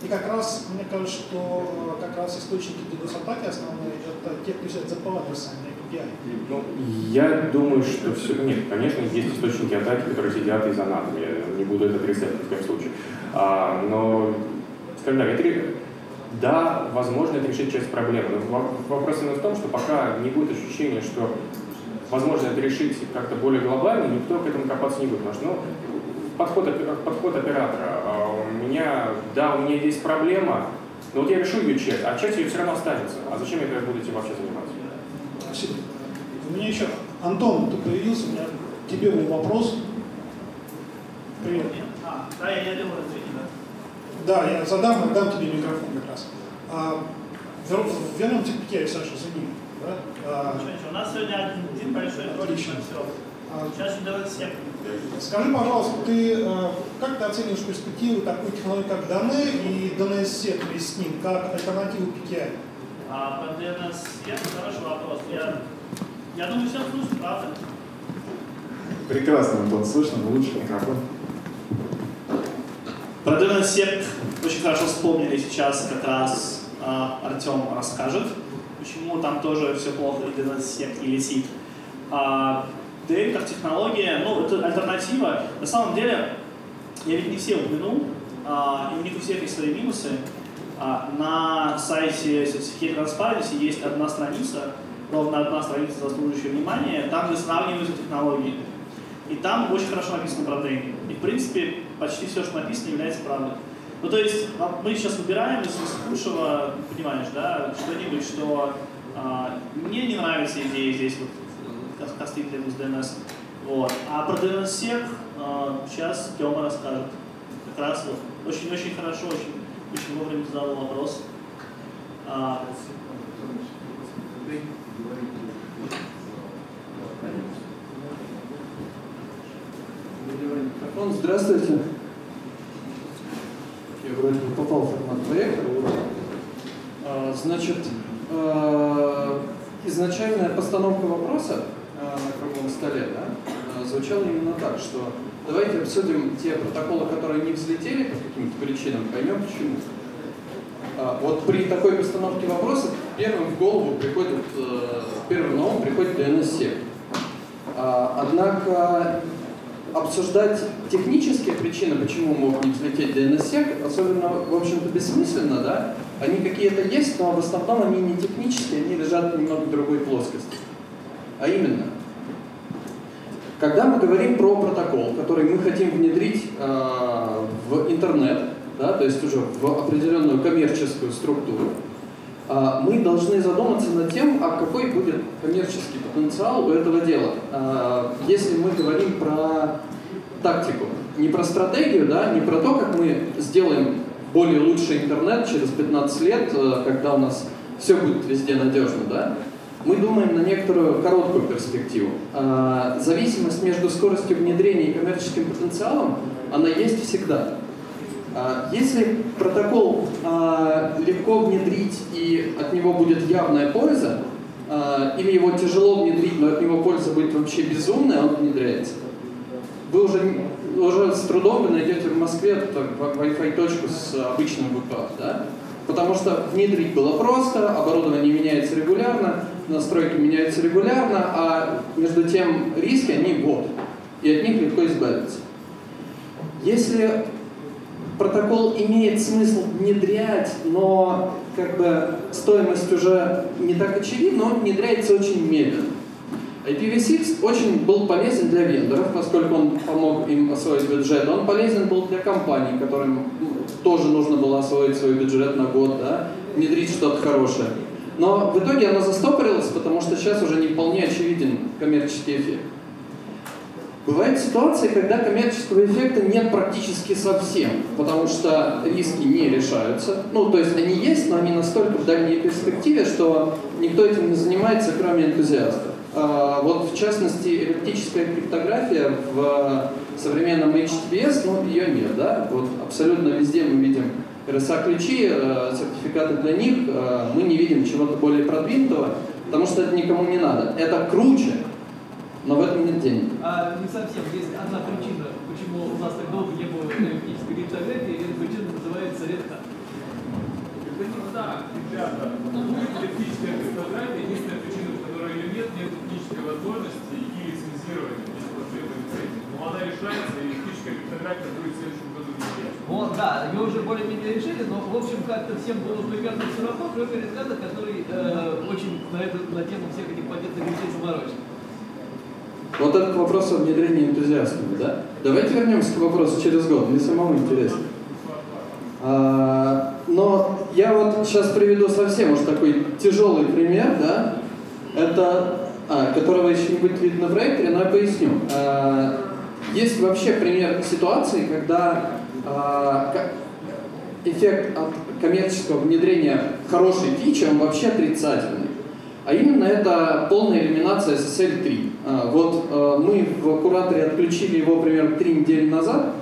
И как раз, мне кажется, что как раз источники DDoS-атаки основные, это те, кто сидят за PA-адресами, API. Ну, я думаю, что все... Нет, конечно, есть источники атаки, которые сидят и за НАТО. Я не буду это отрицать ни в коем случае. А, но, скажем так, это да, возможно, это решит часть проблемы. Но вопрос именно в том, что пока не будет ощущения, что возможно это решить как-то более глобально, никто к этому копаться не будет. Потому что, ну, подход, подход оператора. У меня, да, у меня есть проблема, но вот я решу ее чек, а часть ее все равно останется. А зачем я будете вообще заниматься? Спасибо. У меня еще, Антон, ты появился, у меня к тебе был вопрос. Привет. А, да, я не думаю, да, я задам, дам тебе микрофон как раз. А, вернемся к Пикере, Саша, извини. Да? А, ничего, ничего. У нас сегодня один большой ролик все. А, Сейчас давайте всем. Скажи, пожалуйста, ты а, как ты оцениваешь перспективы такой технологии, как DNS и DNS-сет вместе с ним, как альтернативу PKI? А, по DNS-сет хороший вопрос. Я, я думаю, всем слышно, правда? Прекрасно, Антон, слышно, лучше микрофон. Про DNS-сек очень хорошо вспомнили сейчас, как раз э, Артем расскажет, почему там тоже все плохо, и DNS-сек, и летит. А, DL как технология, ну, это альтернатива. На самом деле, я ведь не все упомянул, а, и у них у всех есть свои минусы. А, на сайте Certificate Transparency есть одна страница, ровно одна страница, заслуживающая внимания, там где сравниваются технологии. И там очень хорошо написано про дейминг. И в принципе почти все, что написано, является правдой. Ну то есть мы сейчас выбираем из худшего, понимаешь, да, что-нибудь, что а, мне не нравится идея здесь вот кастинг с DNS. Вот. А про DNS-сек а, сейчас Тёма расскажет. Как раз вот. Очень-очень хорошо, очень, очень вовремя задал вопрос. А, здравствуйте. Я вроде бы попал в формат проекта. А, Значит, а, изначальная постановка вопроса на круглом столе да, а, звучала именно так, что давайте обсудим те протоколы, которые не взлетели по каким-то причинам, поймем почему. А, Вот при такой постановке вопроса первым в голову приходит, э, первым ум приходит DNS-сек. А, Однако обсуждать технические причины, почему мог не взлететь DNS-сек, особенно, в общем-то, бессмысленно, да? Они какие-то есть, но в основном они не технические, они лежат немного в другой плоскости. А именно, когда мы говорим про протокол, который мы хотим внедрить э, в интернет, да, то есть уже в определенную коммерческую структуру, э, мы должны задуматься над тем, а какой будет коммерческий потенциал у этого дела. Э, если мы говорим про тактику, не про стратегию, да, не про то, как мы сделаем более лучший интернет через 15 лет, э, когда у нас все будет везде надежно, да, мы думаем на некоторую короткую перспективу. А, Зависимость между скоростью внедрения и коммерческим потенциалом, она есть всегда. А, Если протокол а, легко внедрить и от него будет явная польза, или его тяжело внедрить, но от него польза будет вообще безумная, он внедряется. Вы уже, уже с трудом вы найдете в Москве Wi-Fi точку с обычным ВП, да? Потому что внедрить было просто, оборудование меняется регулярно, настройки меняются регулярно, а между тем риски, они вот, и от них легко избавиться. Если протокол имеет смысл внедрять, но как бы стоимость уже не так очевидна, он внедряется очень медленно. IPv6 очень был полезен для вендоров, поскольку он помог им освоить бюджет. Он полезен был для компаний, которым тоже нужно было освоить свой бюджет на год, да, внедрить что-то хорошее. Но в итоге оно застопорилось, потому что сейчас уже не вполне очевиден коммерческий эффект. Бывают ситуации, когда коммерческого эффекта нет практически совсем, потому что риски не решаются. Ну, то есть они есть, но они настолько в дальней перспективе, что никто этим не занимается, кроме энтузиастов. А, Вот, в частности, эллиптическая криптография в современном HTTPS, ну, ее нет, да? Вот абсолютно везде мы видим RSA-ключи, э, сертификаты для них, э, мы не видим чего-то более продвинутого, потому что это никому не надо. Это круче, но в этом нет денег. А не совсем. Есть одна причина, почему у нас так долго не было электронической криптографии, и эта причина называется редка. Это не так, ребята. Будет электрическая криптография, единственная причина, по которой ее нет, нет технической возможности и лицензирования. Но она решается, и электрическая криптография будет в следующем году. Вот, да, ее уже более-менее решили, но, в общем, как-то всем было примерно все равно, кроме ребята, который э, очень на, эту, на тему всех этих пакетных вещей заморочен. Вот этот вопрос о внедрении энтузиастами, да? Давайте вернемся к вопросу через год, мне самому интересно. А, но я вот сейчас приведу совсем уж такой тяжелый пример, да? Это, а, которого еще не будет видно в проекторе, но я поясню. А, есть вообще пример ситуации, когда эффект от коммерческого внедрения хорошей фичи, он вообще отрицательный. А именно это полная элиминация SSL 3. А, Вот э, мы в кураторе отключили его примерно 3 недели назад,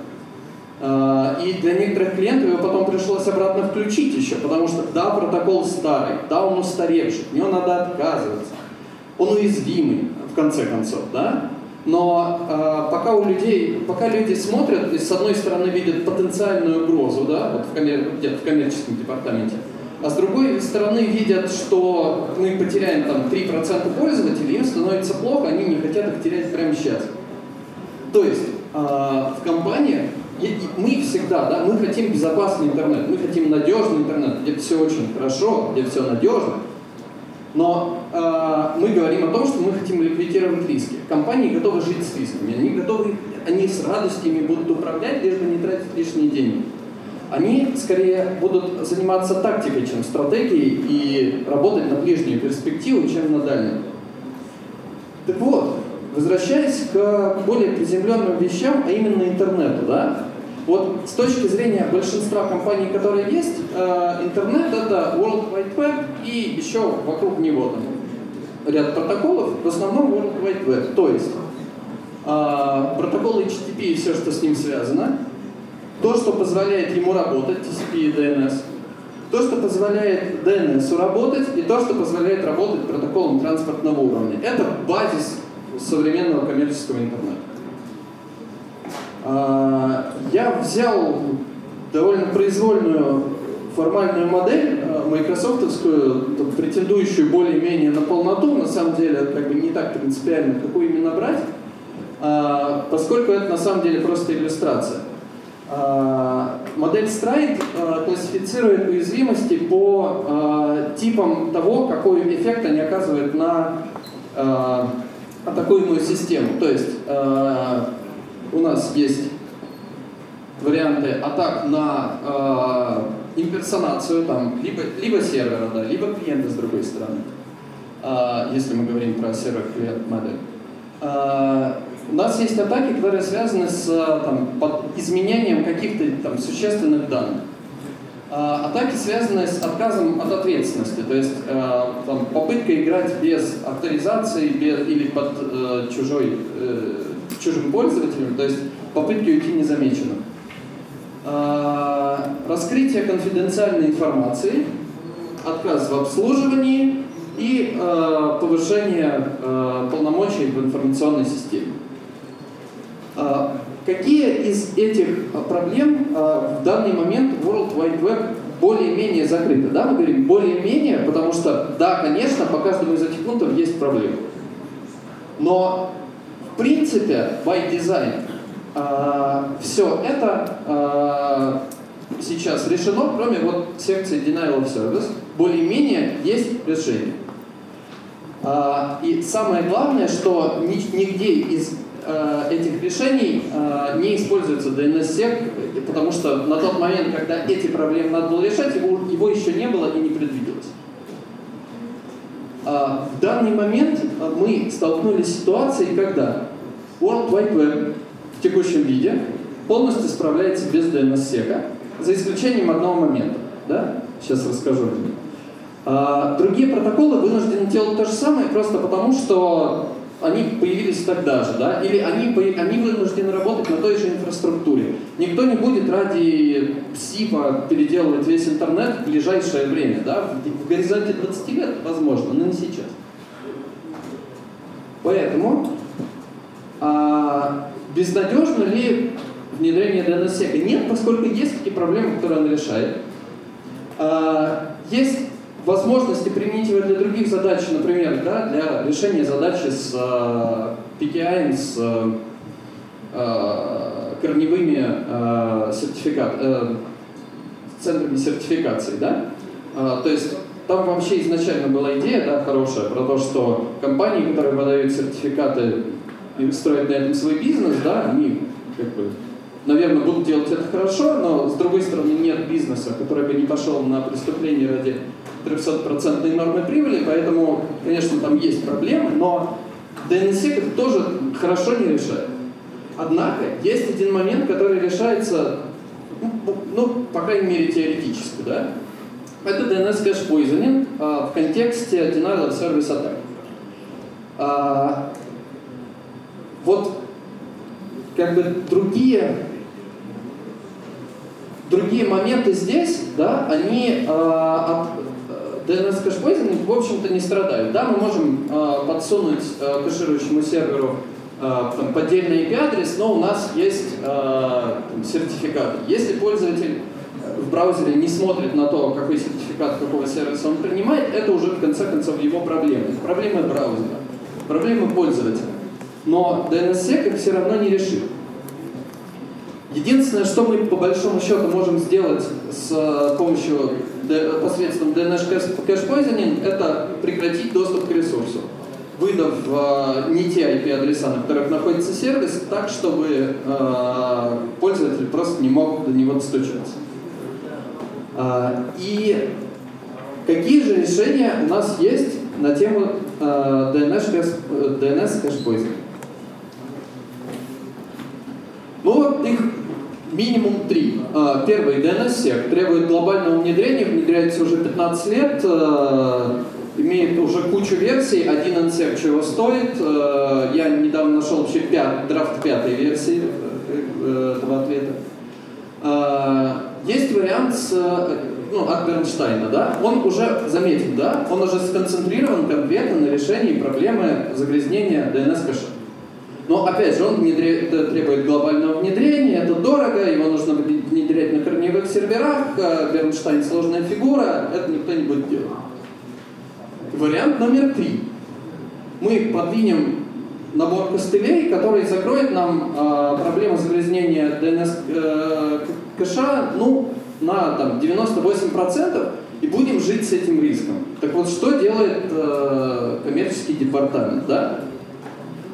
а, и для некоторых клиентов его потом пришлось обратно включить еще, потому что да, протокол старый, да, он устаревший, от него надо отказываться. Он уязвимый, в конце концов, да? Но э, пока у людей, пока люди смотрят и с одной стороны видят потенциальную угрозу, да, вот в, коммер- где-то в коммерческом департаменте, а с другой стороны видят, что мы потеряем там 3% пользователей, им становится плохо, они не хотят их терять прямо сейчас. То есть э, в компаниях мы всегда, да, мы хотим безопасный интернет, мы хотим надежный интернет, где все очень хорошо, где все надежно. Но э, мы говорим о том, что мы хотим ликвидировать риски. Компании готовы жить с рисками, они готовы, они с радостью ими будут управлять, лишь бы не тратить лишние деньги. Они скорее будут заниматься тактикой, чем стратегией, и работать на ближнюю перспективу, чем на дальнюю. Так вот, возвращаясь к более приземленным вещам, а именно интернету, да? Вот с точки зрения большинства компаний, которые есть, э, интернет это World Wide Web и еще вокруг него там ряд протоколов, в основном World Wide Web. То есть а, протокол HTTP и все, что с ним связано, то, что позволяет ему работать, TCP и DNS, то, что позволяет DNS работать, и то, что позволяет работать протоколом транспортного уровня. Это базис современного коммерческого интернета. А, я взял довольно произвольную формальную модель э, майкрософтовскую, претендующую более-менее на полноту, на самом деле как бы не так принципиально, какую именно брать, а, поскольку это на самом деле просто иллюстрация. А, модель Stride классифицирует уязвимости по типам того, какой эффект они оказывают на атакуемую систему. То есть у нас есть варианты атак на имперсонацию там, либо, либо сервера, да, либо клиента с другой стороны, а, если мы говорим про сервер-клиент модель. А, у нас есть атаки, которые связаны с там, изменением каких-то там, существенных данных. А, атаки связаны с отказом от ответственности, то есть а, там, попытка играть без авторизации без, или под э, чужой, э, чужим пользователем, то есть попытки уйти незамеченным. А, раскрытие конфиденциальной информации, отказ в обслуживании и а, повышение а, полномочий в информационной системе. Какие из этих проблем в данный момент World Wide Web более-менее закрыты? Да, мы говорим более-менее, потому что, да, конечно, по каждому из этих пунктов есть проблемы. Но, в принципе, by design, а, все это а, сейчас решено, кроме вот секции Denial of Service, более-менее есть решение. А, и самое главное, что нигде из этих решений не используется DNSSEC, потому что на тот момент, когда эти проблемы надо было решать, его, его еще не было и не предвиделось. В данный момент мы столкнулись с ситуацией, когда World Wide Web текущем виде полностью справляется без DNS-сека, за исключением одного момента. Да? Сейчас расскажу. А, другие протоколы вынуждены делать то же самое просто потому, что они появились тогда же, да, или они, они вынуждены работать на той же инфраструктуре. Никто не будет ради СИПа переделывать весь интернет в ближайшее время, да, в, в горизонте 20 лет, возможно, но не сейчас. Поэтому а, Безнадежно ли внедрение DNSSEC? Нет, поскольку есть такие проблемы, которые он решает. А, есть возможности применить его для других задач, например, да, для решения задачи с PKI, а, с а, корневыми сертификат, э, центрами сертификации. Да? То есть там вообще изначально была идея да, хорошая про то, что компании, которые выдают сертификаты и строят на этом свой бизнес, да, они как бы, наверное, будут делать это хорошо, но с другой стороны нет бизнеса, который бы не пошел на преступление ради 300% нормы прибыли, поэтому, конечно, там есть проблемы, но DNSSEC это тоже хорошо не решает. Однако есть один момент, который решается, ну, ну по крайней мере, теоретически, да? Это DNS кэш poisoning а, в контексте denial of service attack. А, вот как бы другие другие моменты здесь, да, они э, от DNS кэшпоизинг, в общем-то, не страдают. Да, мы можем э, подсунуть э, кэширующему серверу э, там, поддельный IP-адрес, но у нас есть э, там, сертификат. Если пользователь в браузере не смотрит на то, какой сертификат какого сервиса он принимает, это уже в конце концов его проблемы. Проблемы браузера, проблемы пользователя но DNSSEC их все равно не решит. Единственное, что мы по большому счету можем сделать с помощью посредством DNS poisoning, это прекратить доступ к ресурсу, выдав э, не те IP-адреса, на которых находится сервис, так, чтобы э, пользователь просто не мог до него достучаться. Э, и какие же решения у нас есть на тему э, DNS, poisoning? Ну вот их минимум три. А, первый DNS-сек требует глобального внедрения, внедряется уже 15 лет. А, имеет уже кучу версий, один ансек чего стоит. Э, я недавно нашел вообще пят, драфт пятой версии э, этого ответа. Э, есть вариант с, ну, от Бернштейна, да? Он уже, заметим, да? Он уже сконцентрирован конкретно на решении проблемы загрязнения DNS-кэша. Но, опять же, он внедряет, требует глобального внедрения, это дорого, его нужно внедрять на корневых серверах, Бернштейн сложная фигура, это никто не будет делать. Вариант номер три. Мы подвинем набор костылей, который закроет нам э, проблему загрязнения DNS э, кэша ну, на там, 98% и будем жить с этим риском. Так вот, что делает э, коммерческий департамент? Да?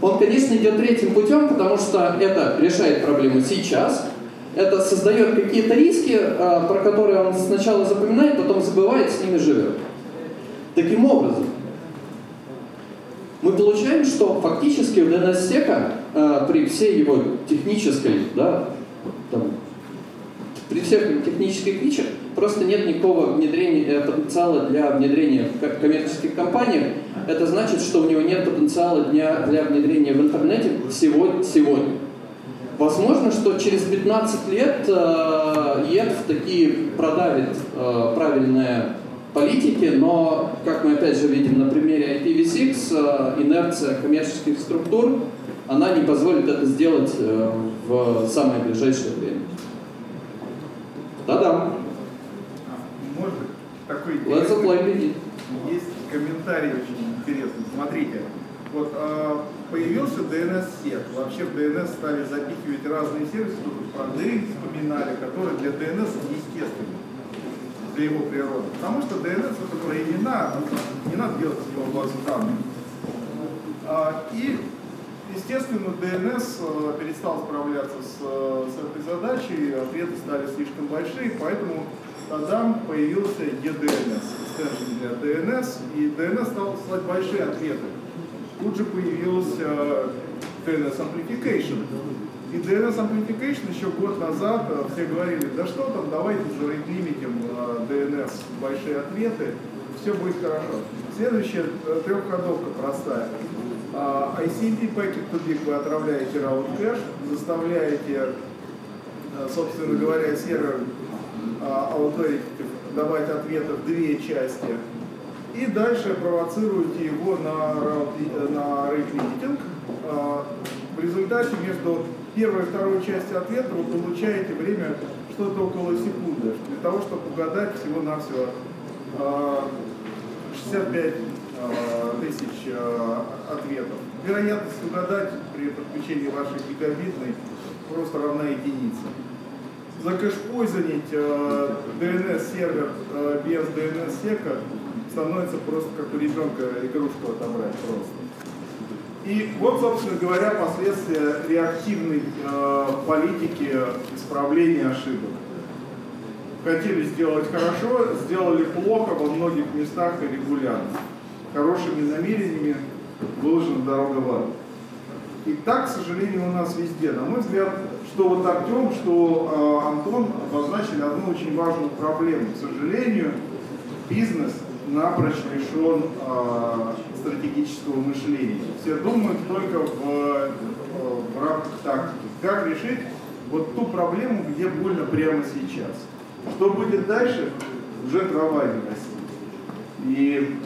Он, конечно, идет третьим путем, потому что это решает проблему сейчас, это создает какие-то риски, э, про которые он сначала запоминает, потом забывает, с ними живет. Таким образом, мы получаем, что фактически у DNS-сека э, при всей его технической, да, там, при всех технических фичах просто нет никакого внедрения, э, потенциала для внедрения в коммерческих компаниях. Это значит, что у него нет потенциала для, для внедрения в интернете сегодня. Возможно, что через 15 лет э, такие продавит э, правильное политики, но, как мы опять же видим на примере IPv6, э, инерция коммерческих структур, она не позволит это сделать в самое ближайшее время. Да-да. Такой интересный, есть комментарий очень интересный. Смотрите, вот а, появился DNS-сек. Вообще в DNS стали запихивать разные сервисы, тут про DNS вспоминали, которые для DNS естественны для его природы. Потому что DNS это про имена, не надо делать из него базу данных. А, и, естественно, DNS э, перестал справляться с, с этой задачей, ответы стали слишком большие, поэтому тогда появился eDNS, экстеншн для DNS, и DNS стал слать большие ответы. Тут же появился DNS Amplification, и DNS Amplification еще год назад э, все говорили, да что там, давайте зарейтлимитим DNS э, большие ответы, все будет хорошо. Следующая э, трехходовка простая. ICMP packet тупик вы отправляете route кэш, заставляете, собственно говоря, сервер authoritative давать ответы в две части, и дальше провоцируете его на, на rate limiting. В результате между первой и второй части ответа вы получаете время что-то около секунды, для того, чтобы угадать всего-навсего 65 а, а, тысяч а, ответов. Вероятность угадать при подключении вашей гигабитной просто равна единице. Закэшпойзонить DNS-сервер без DNS-сека становится просто как у ребенка игрушку отобрать просто. И вот, собственно говоря, последствия реактивной э, политики исправления ошибок. Хотели сделать хорошо, сделали плохо во многих местах и регулярно. Хорошими намерениями выложена дорога в ад. И так, к сожалению, у нас везде. На мой взгляд, что вот Артем, что э, Антон обозначили одну очень важную проблему. К сожалению, бизнес напрочь лишен э, стратегического мышления. Все думают только в, э, в рамках тактики. Как решить вот ту проблему, где больно прямо сейчас. Что будет дальше, уже трава не растет. И,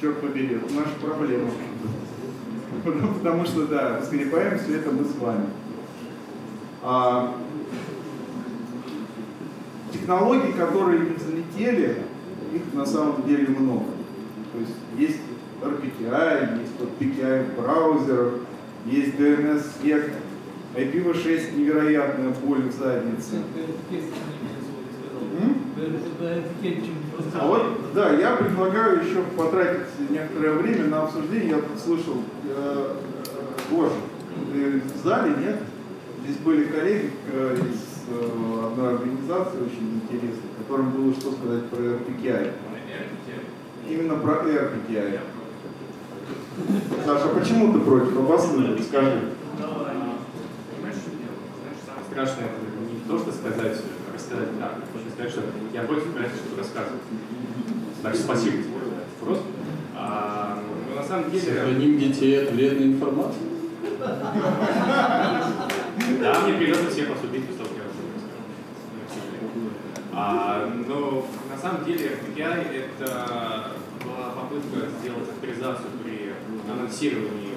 черт побери, это наша проблема. Потому что, да, скрепаем все это мы с вами. А, технологии, которые не взлетели, их на самом деле много. То есть есть RPKI, есть PKI в браузерах, есть DNS-сек, IPv6 невероятная боль в заднице. А вот, да, я предлагаю еще потратить некоторое время на обсуждение. Я тут слышал, э, боже, в зале нет? Здесь были коллеги из э, одной организации очень интересной, которым было что сказать про RPKI. Именно про RPKI. Саша, почему ты против? Обоснуй, скажи. Самое страшное это не то, что сказать, рассказать правду. Можно сказать, что я против, понятно, что рассказывать. Так, спасибо тебе. вопрос. А, но на самом деле... Сохраним детей от вредной информации. Да, мне придется всех того, как я а, но на самом деле KPI это была попытка сделать авторизацию при анонсировании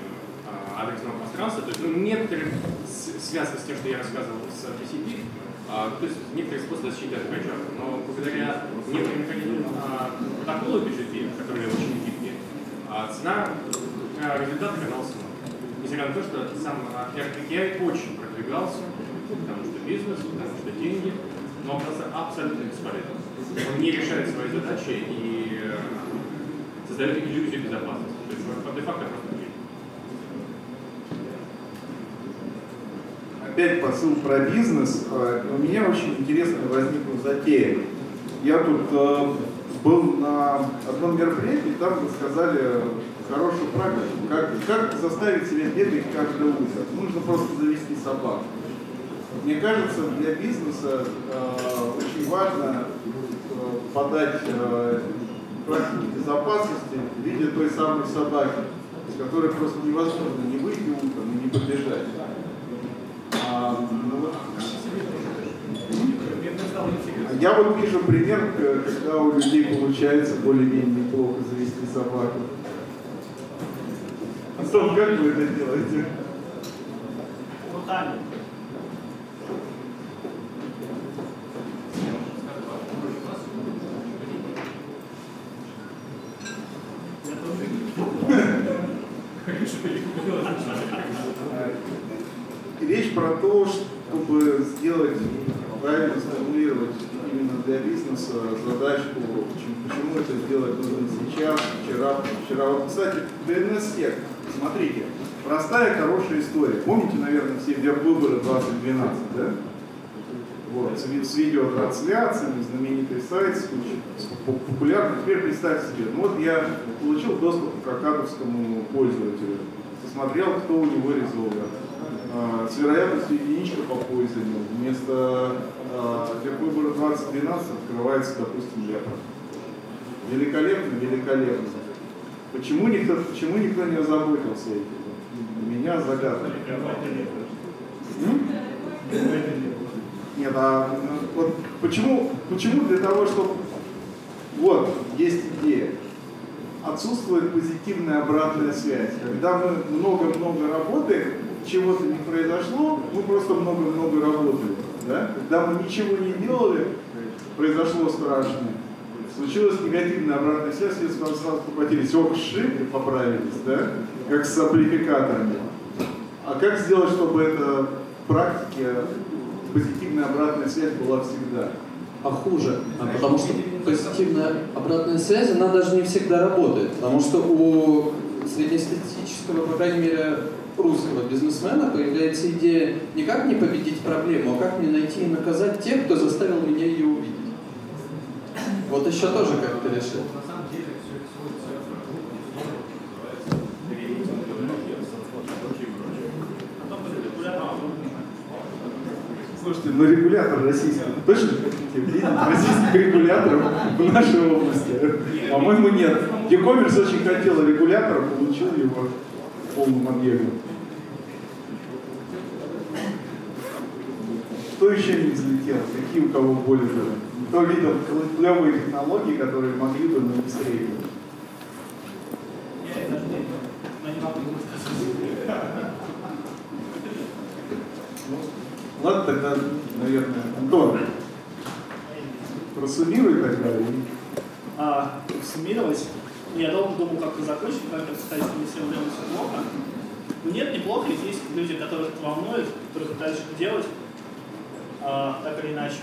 адресного пространства. То есть ну, некоторые связки с тем, что я рассказывал с TCP, а, то есть некоторые способы защиты от крача. Но благодаря некоторым а, протоколу BGP, которые очень гибкие, а, цена а, результата оказалась Несмотря на то, что сам RPKI очень продвигался, потому что бизнес, потому что деньги, но просто абсолютно бесполезен. Он не решает свои задачи и э, создает иллюзию безопасности. То есть де-факто просто Опять посыл про бизнес. Э, у меня очень интересная возникла затея. Я тут э, был на одном мероприятии, там рассказали хорошую практику, как, как заставить себя бегать каждое утро. Нужно просто завести собаку. Мне кажется, для бизнеса э, очень важно э, подать э, практику безопасности в виде той самой собаки, с которой просто невозможно не выйти утром и не побежать. А, ну, я вот вижу пример, когда у людей получается более-менее неплохо завести собаку. Антон, как вы это делаете? Руками. Речь про то, чтобы сделать, правильно сформулировать именно для бизнеса задачку, почему это сделать нужно сейчас, вчера, вчера. Вот, кстати, DNS-сек, смотрите, простая, хорошая история. Помните, наверное, все веб-выборы 2012, да? Вот, с, с видеотрансляциями, знаменитый сайт, популярный. Теперь представьте себе, ну вот я получил доступ к акадовскому пользователю, посмотрел, кто у него резолвер. А, с вероятностью единичка по пользованию. Вместо а, выбора 2012 открывается, допустим, лепра. Великолепно, великолепно. Почему никто, почему никто не озаботился этим? Меня загадка. Нет, а вот почему, почему для того, чтобы... Вот, есть идея. Отсутствует позитивная обратная связь. Когда мы много-много работаем, чего-то не произошло, мы просто много-много работали. Да? Когда мы ничего не делали, произошло страшное. Случилась негативная обратная связь, все сразу, покатились, ох, шип, поправились, да? Как с амплификаторами. А как сделать, чтобы это в практике позитивная обратная связь была всегда. А хуже, а потому что позитивная обратная связь, она даже не всегда работает. Потому что у среднестатистического, по крайней мере, русского бизнесмена появляется идея не как не победить проблему, а как мне найти и наказать тех, кто заставил меня ее увидеть. Вот еще тоже как-то решил. Но ну регулятор российский, точно видеть российских регуляторов в нашей области? По-моему, нет. Екомерс очень хотел регулятора, получил его в полном объеме. Кто еще не взлетел? Какие у кого более Кто видел клевые технологии, которые могли бы на быстрее? Сказать. Ладно, тогда, наверное, Антон, просуммируй тогда. А, суммировать? Я долго думал, как это закончить, как это что не всем делать все плохо. Но нет, неплохо, ведь есть люди, которых это волнует, которые пытаются что-то делать, а, так или иначе.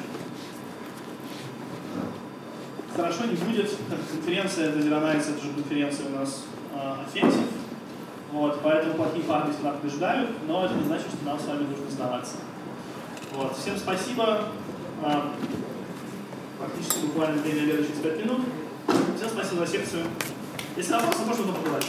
Хорошо не будет. Конференция Zero Nights, это же конференция у нас а. Вот, поэтому плохие парни всегда побеждают, но это не значит, что нам с вами нужно сдаваться. Вот. Всем спасибо. А, практически буквально время через 5 минут. Всем спасибо за секцию. Если вопросы, можно попробовать.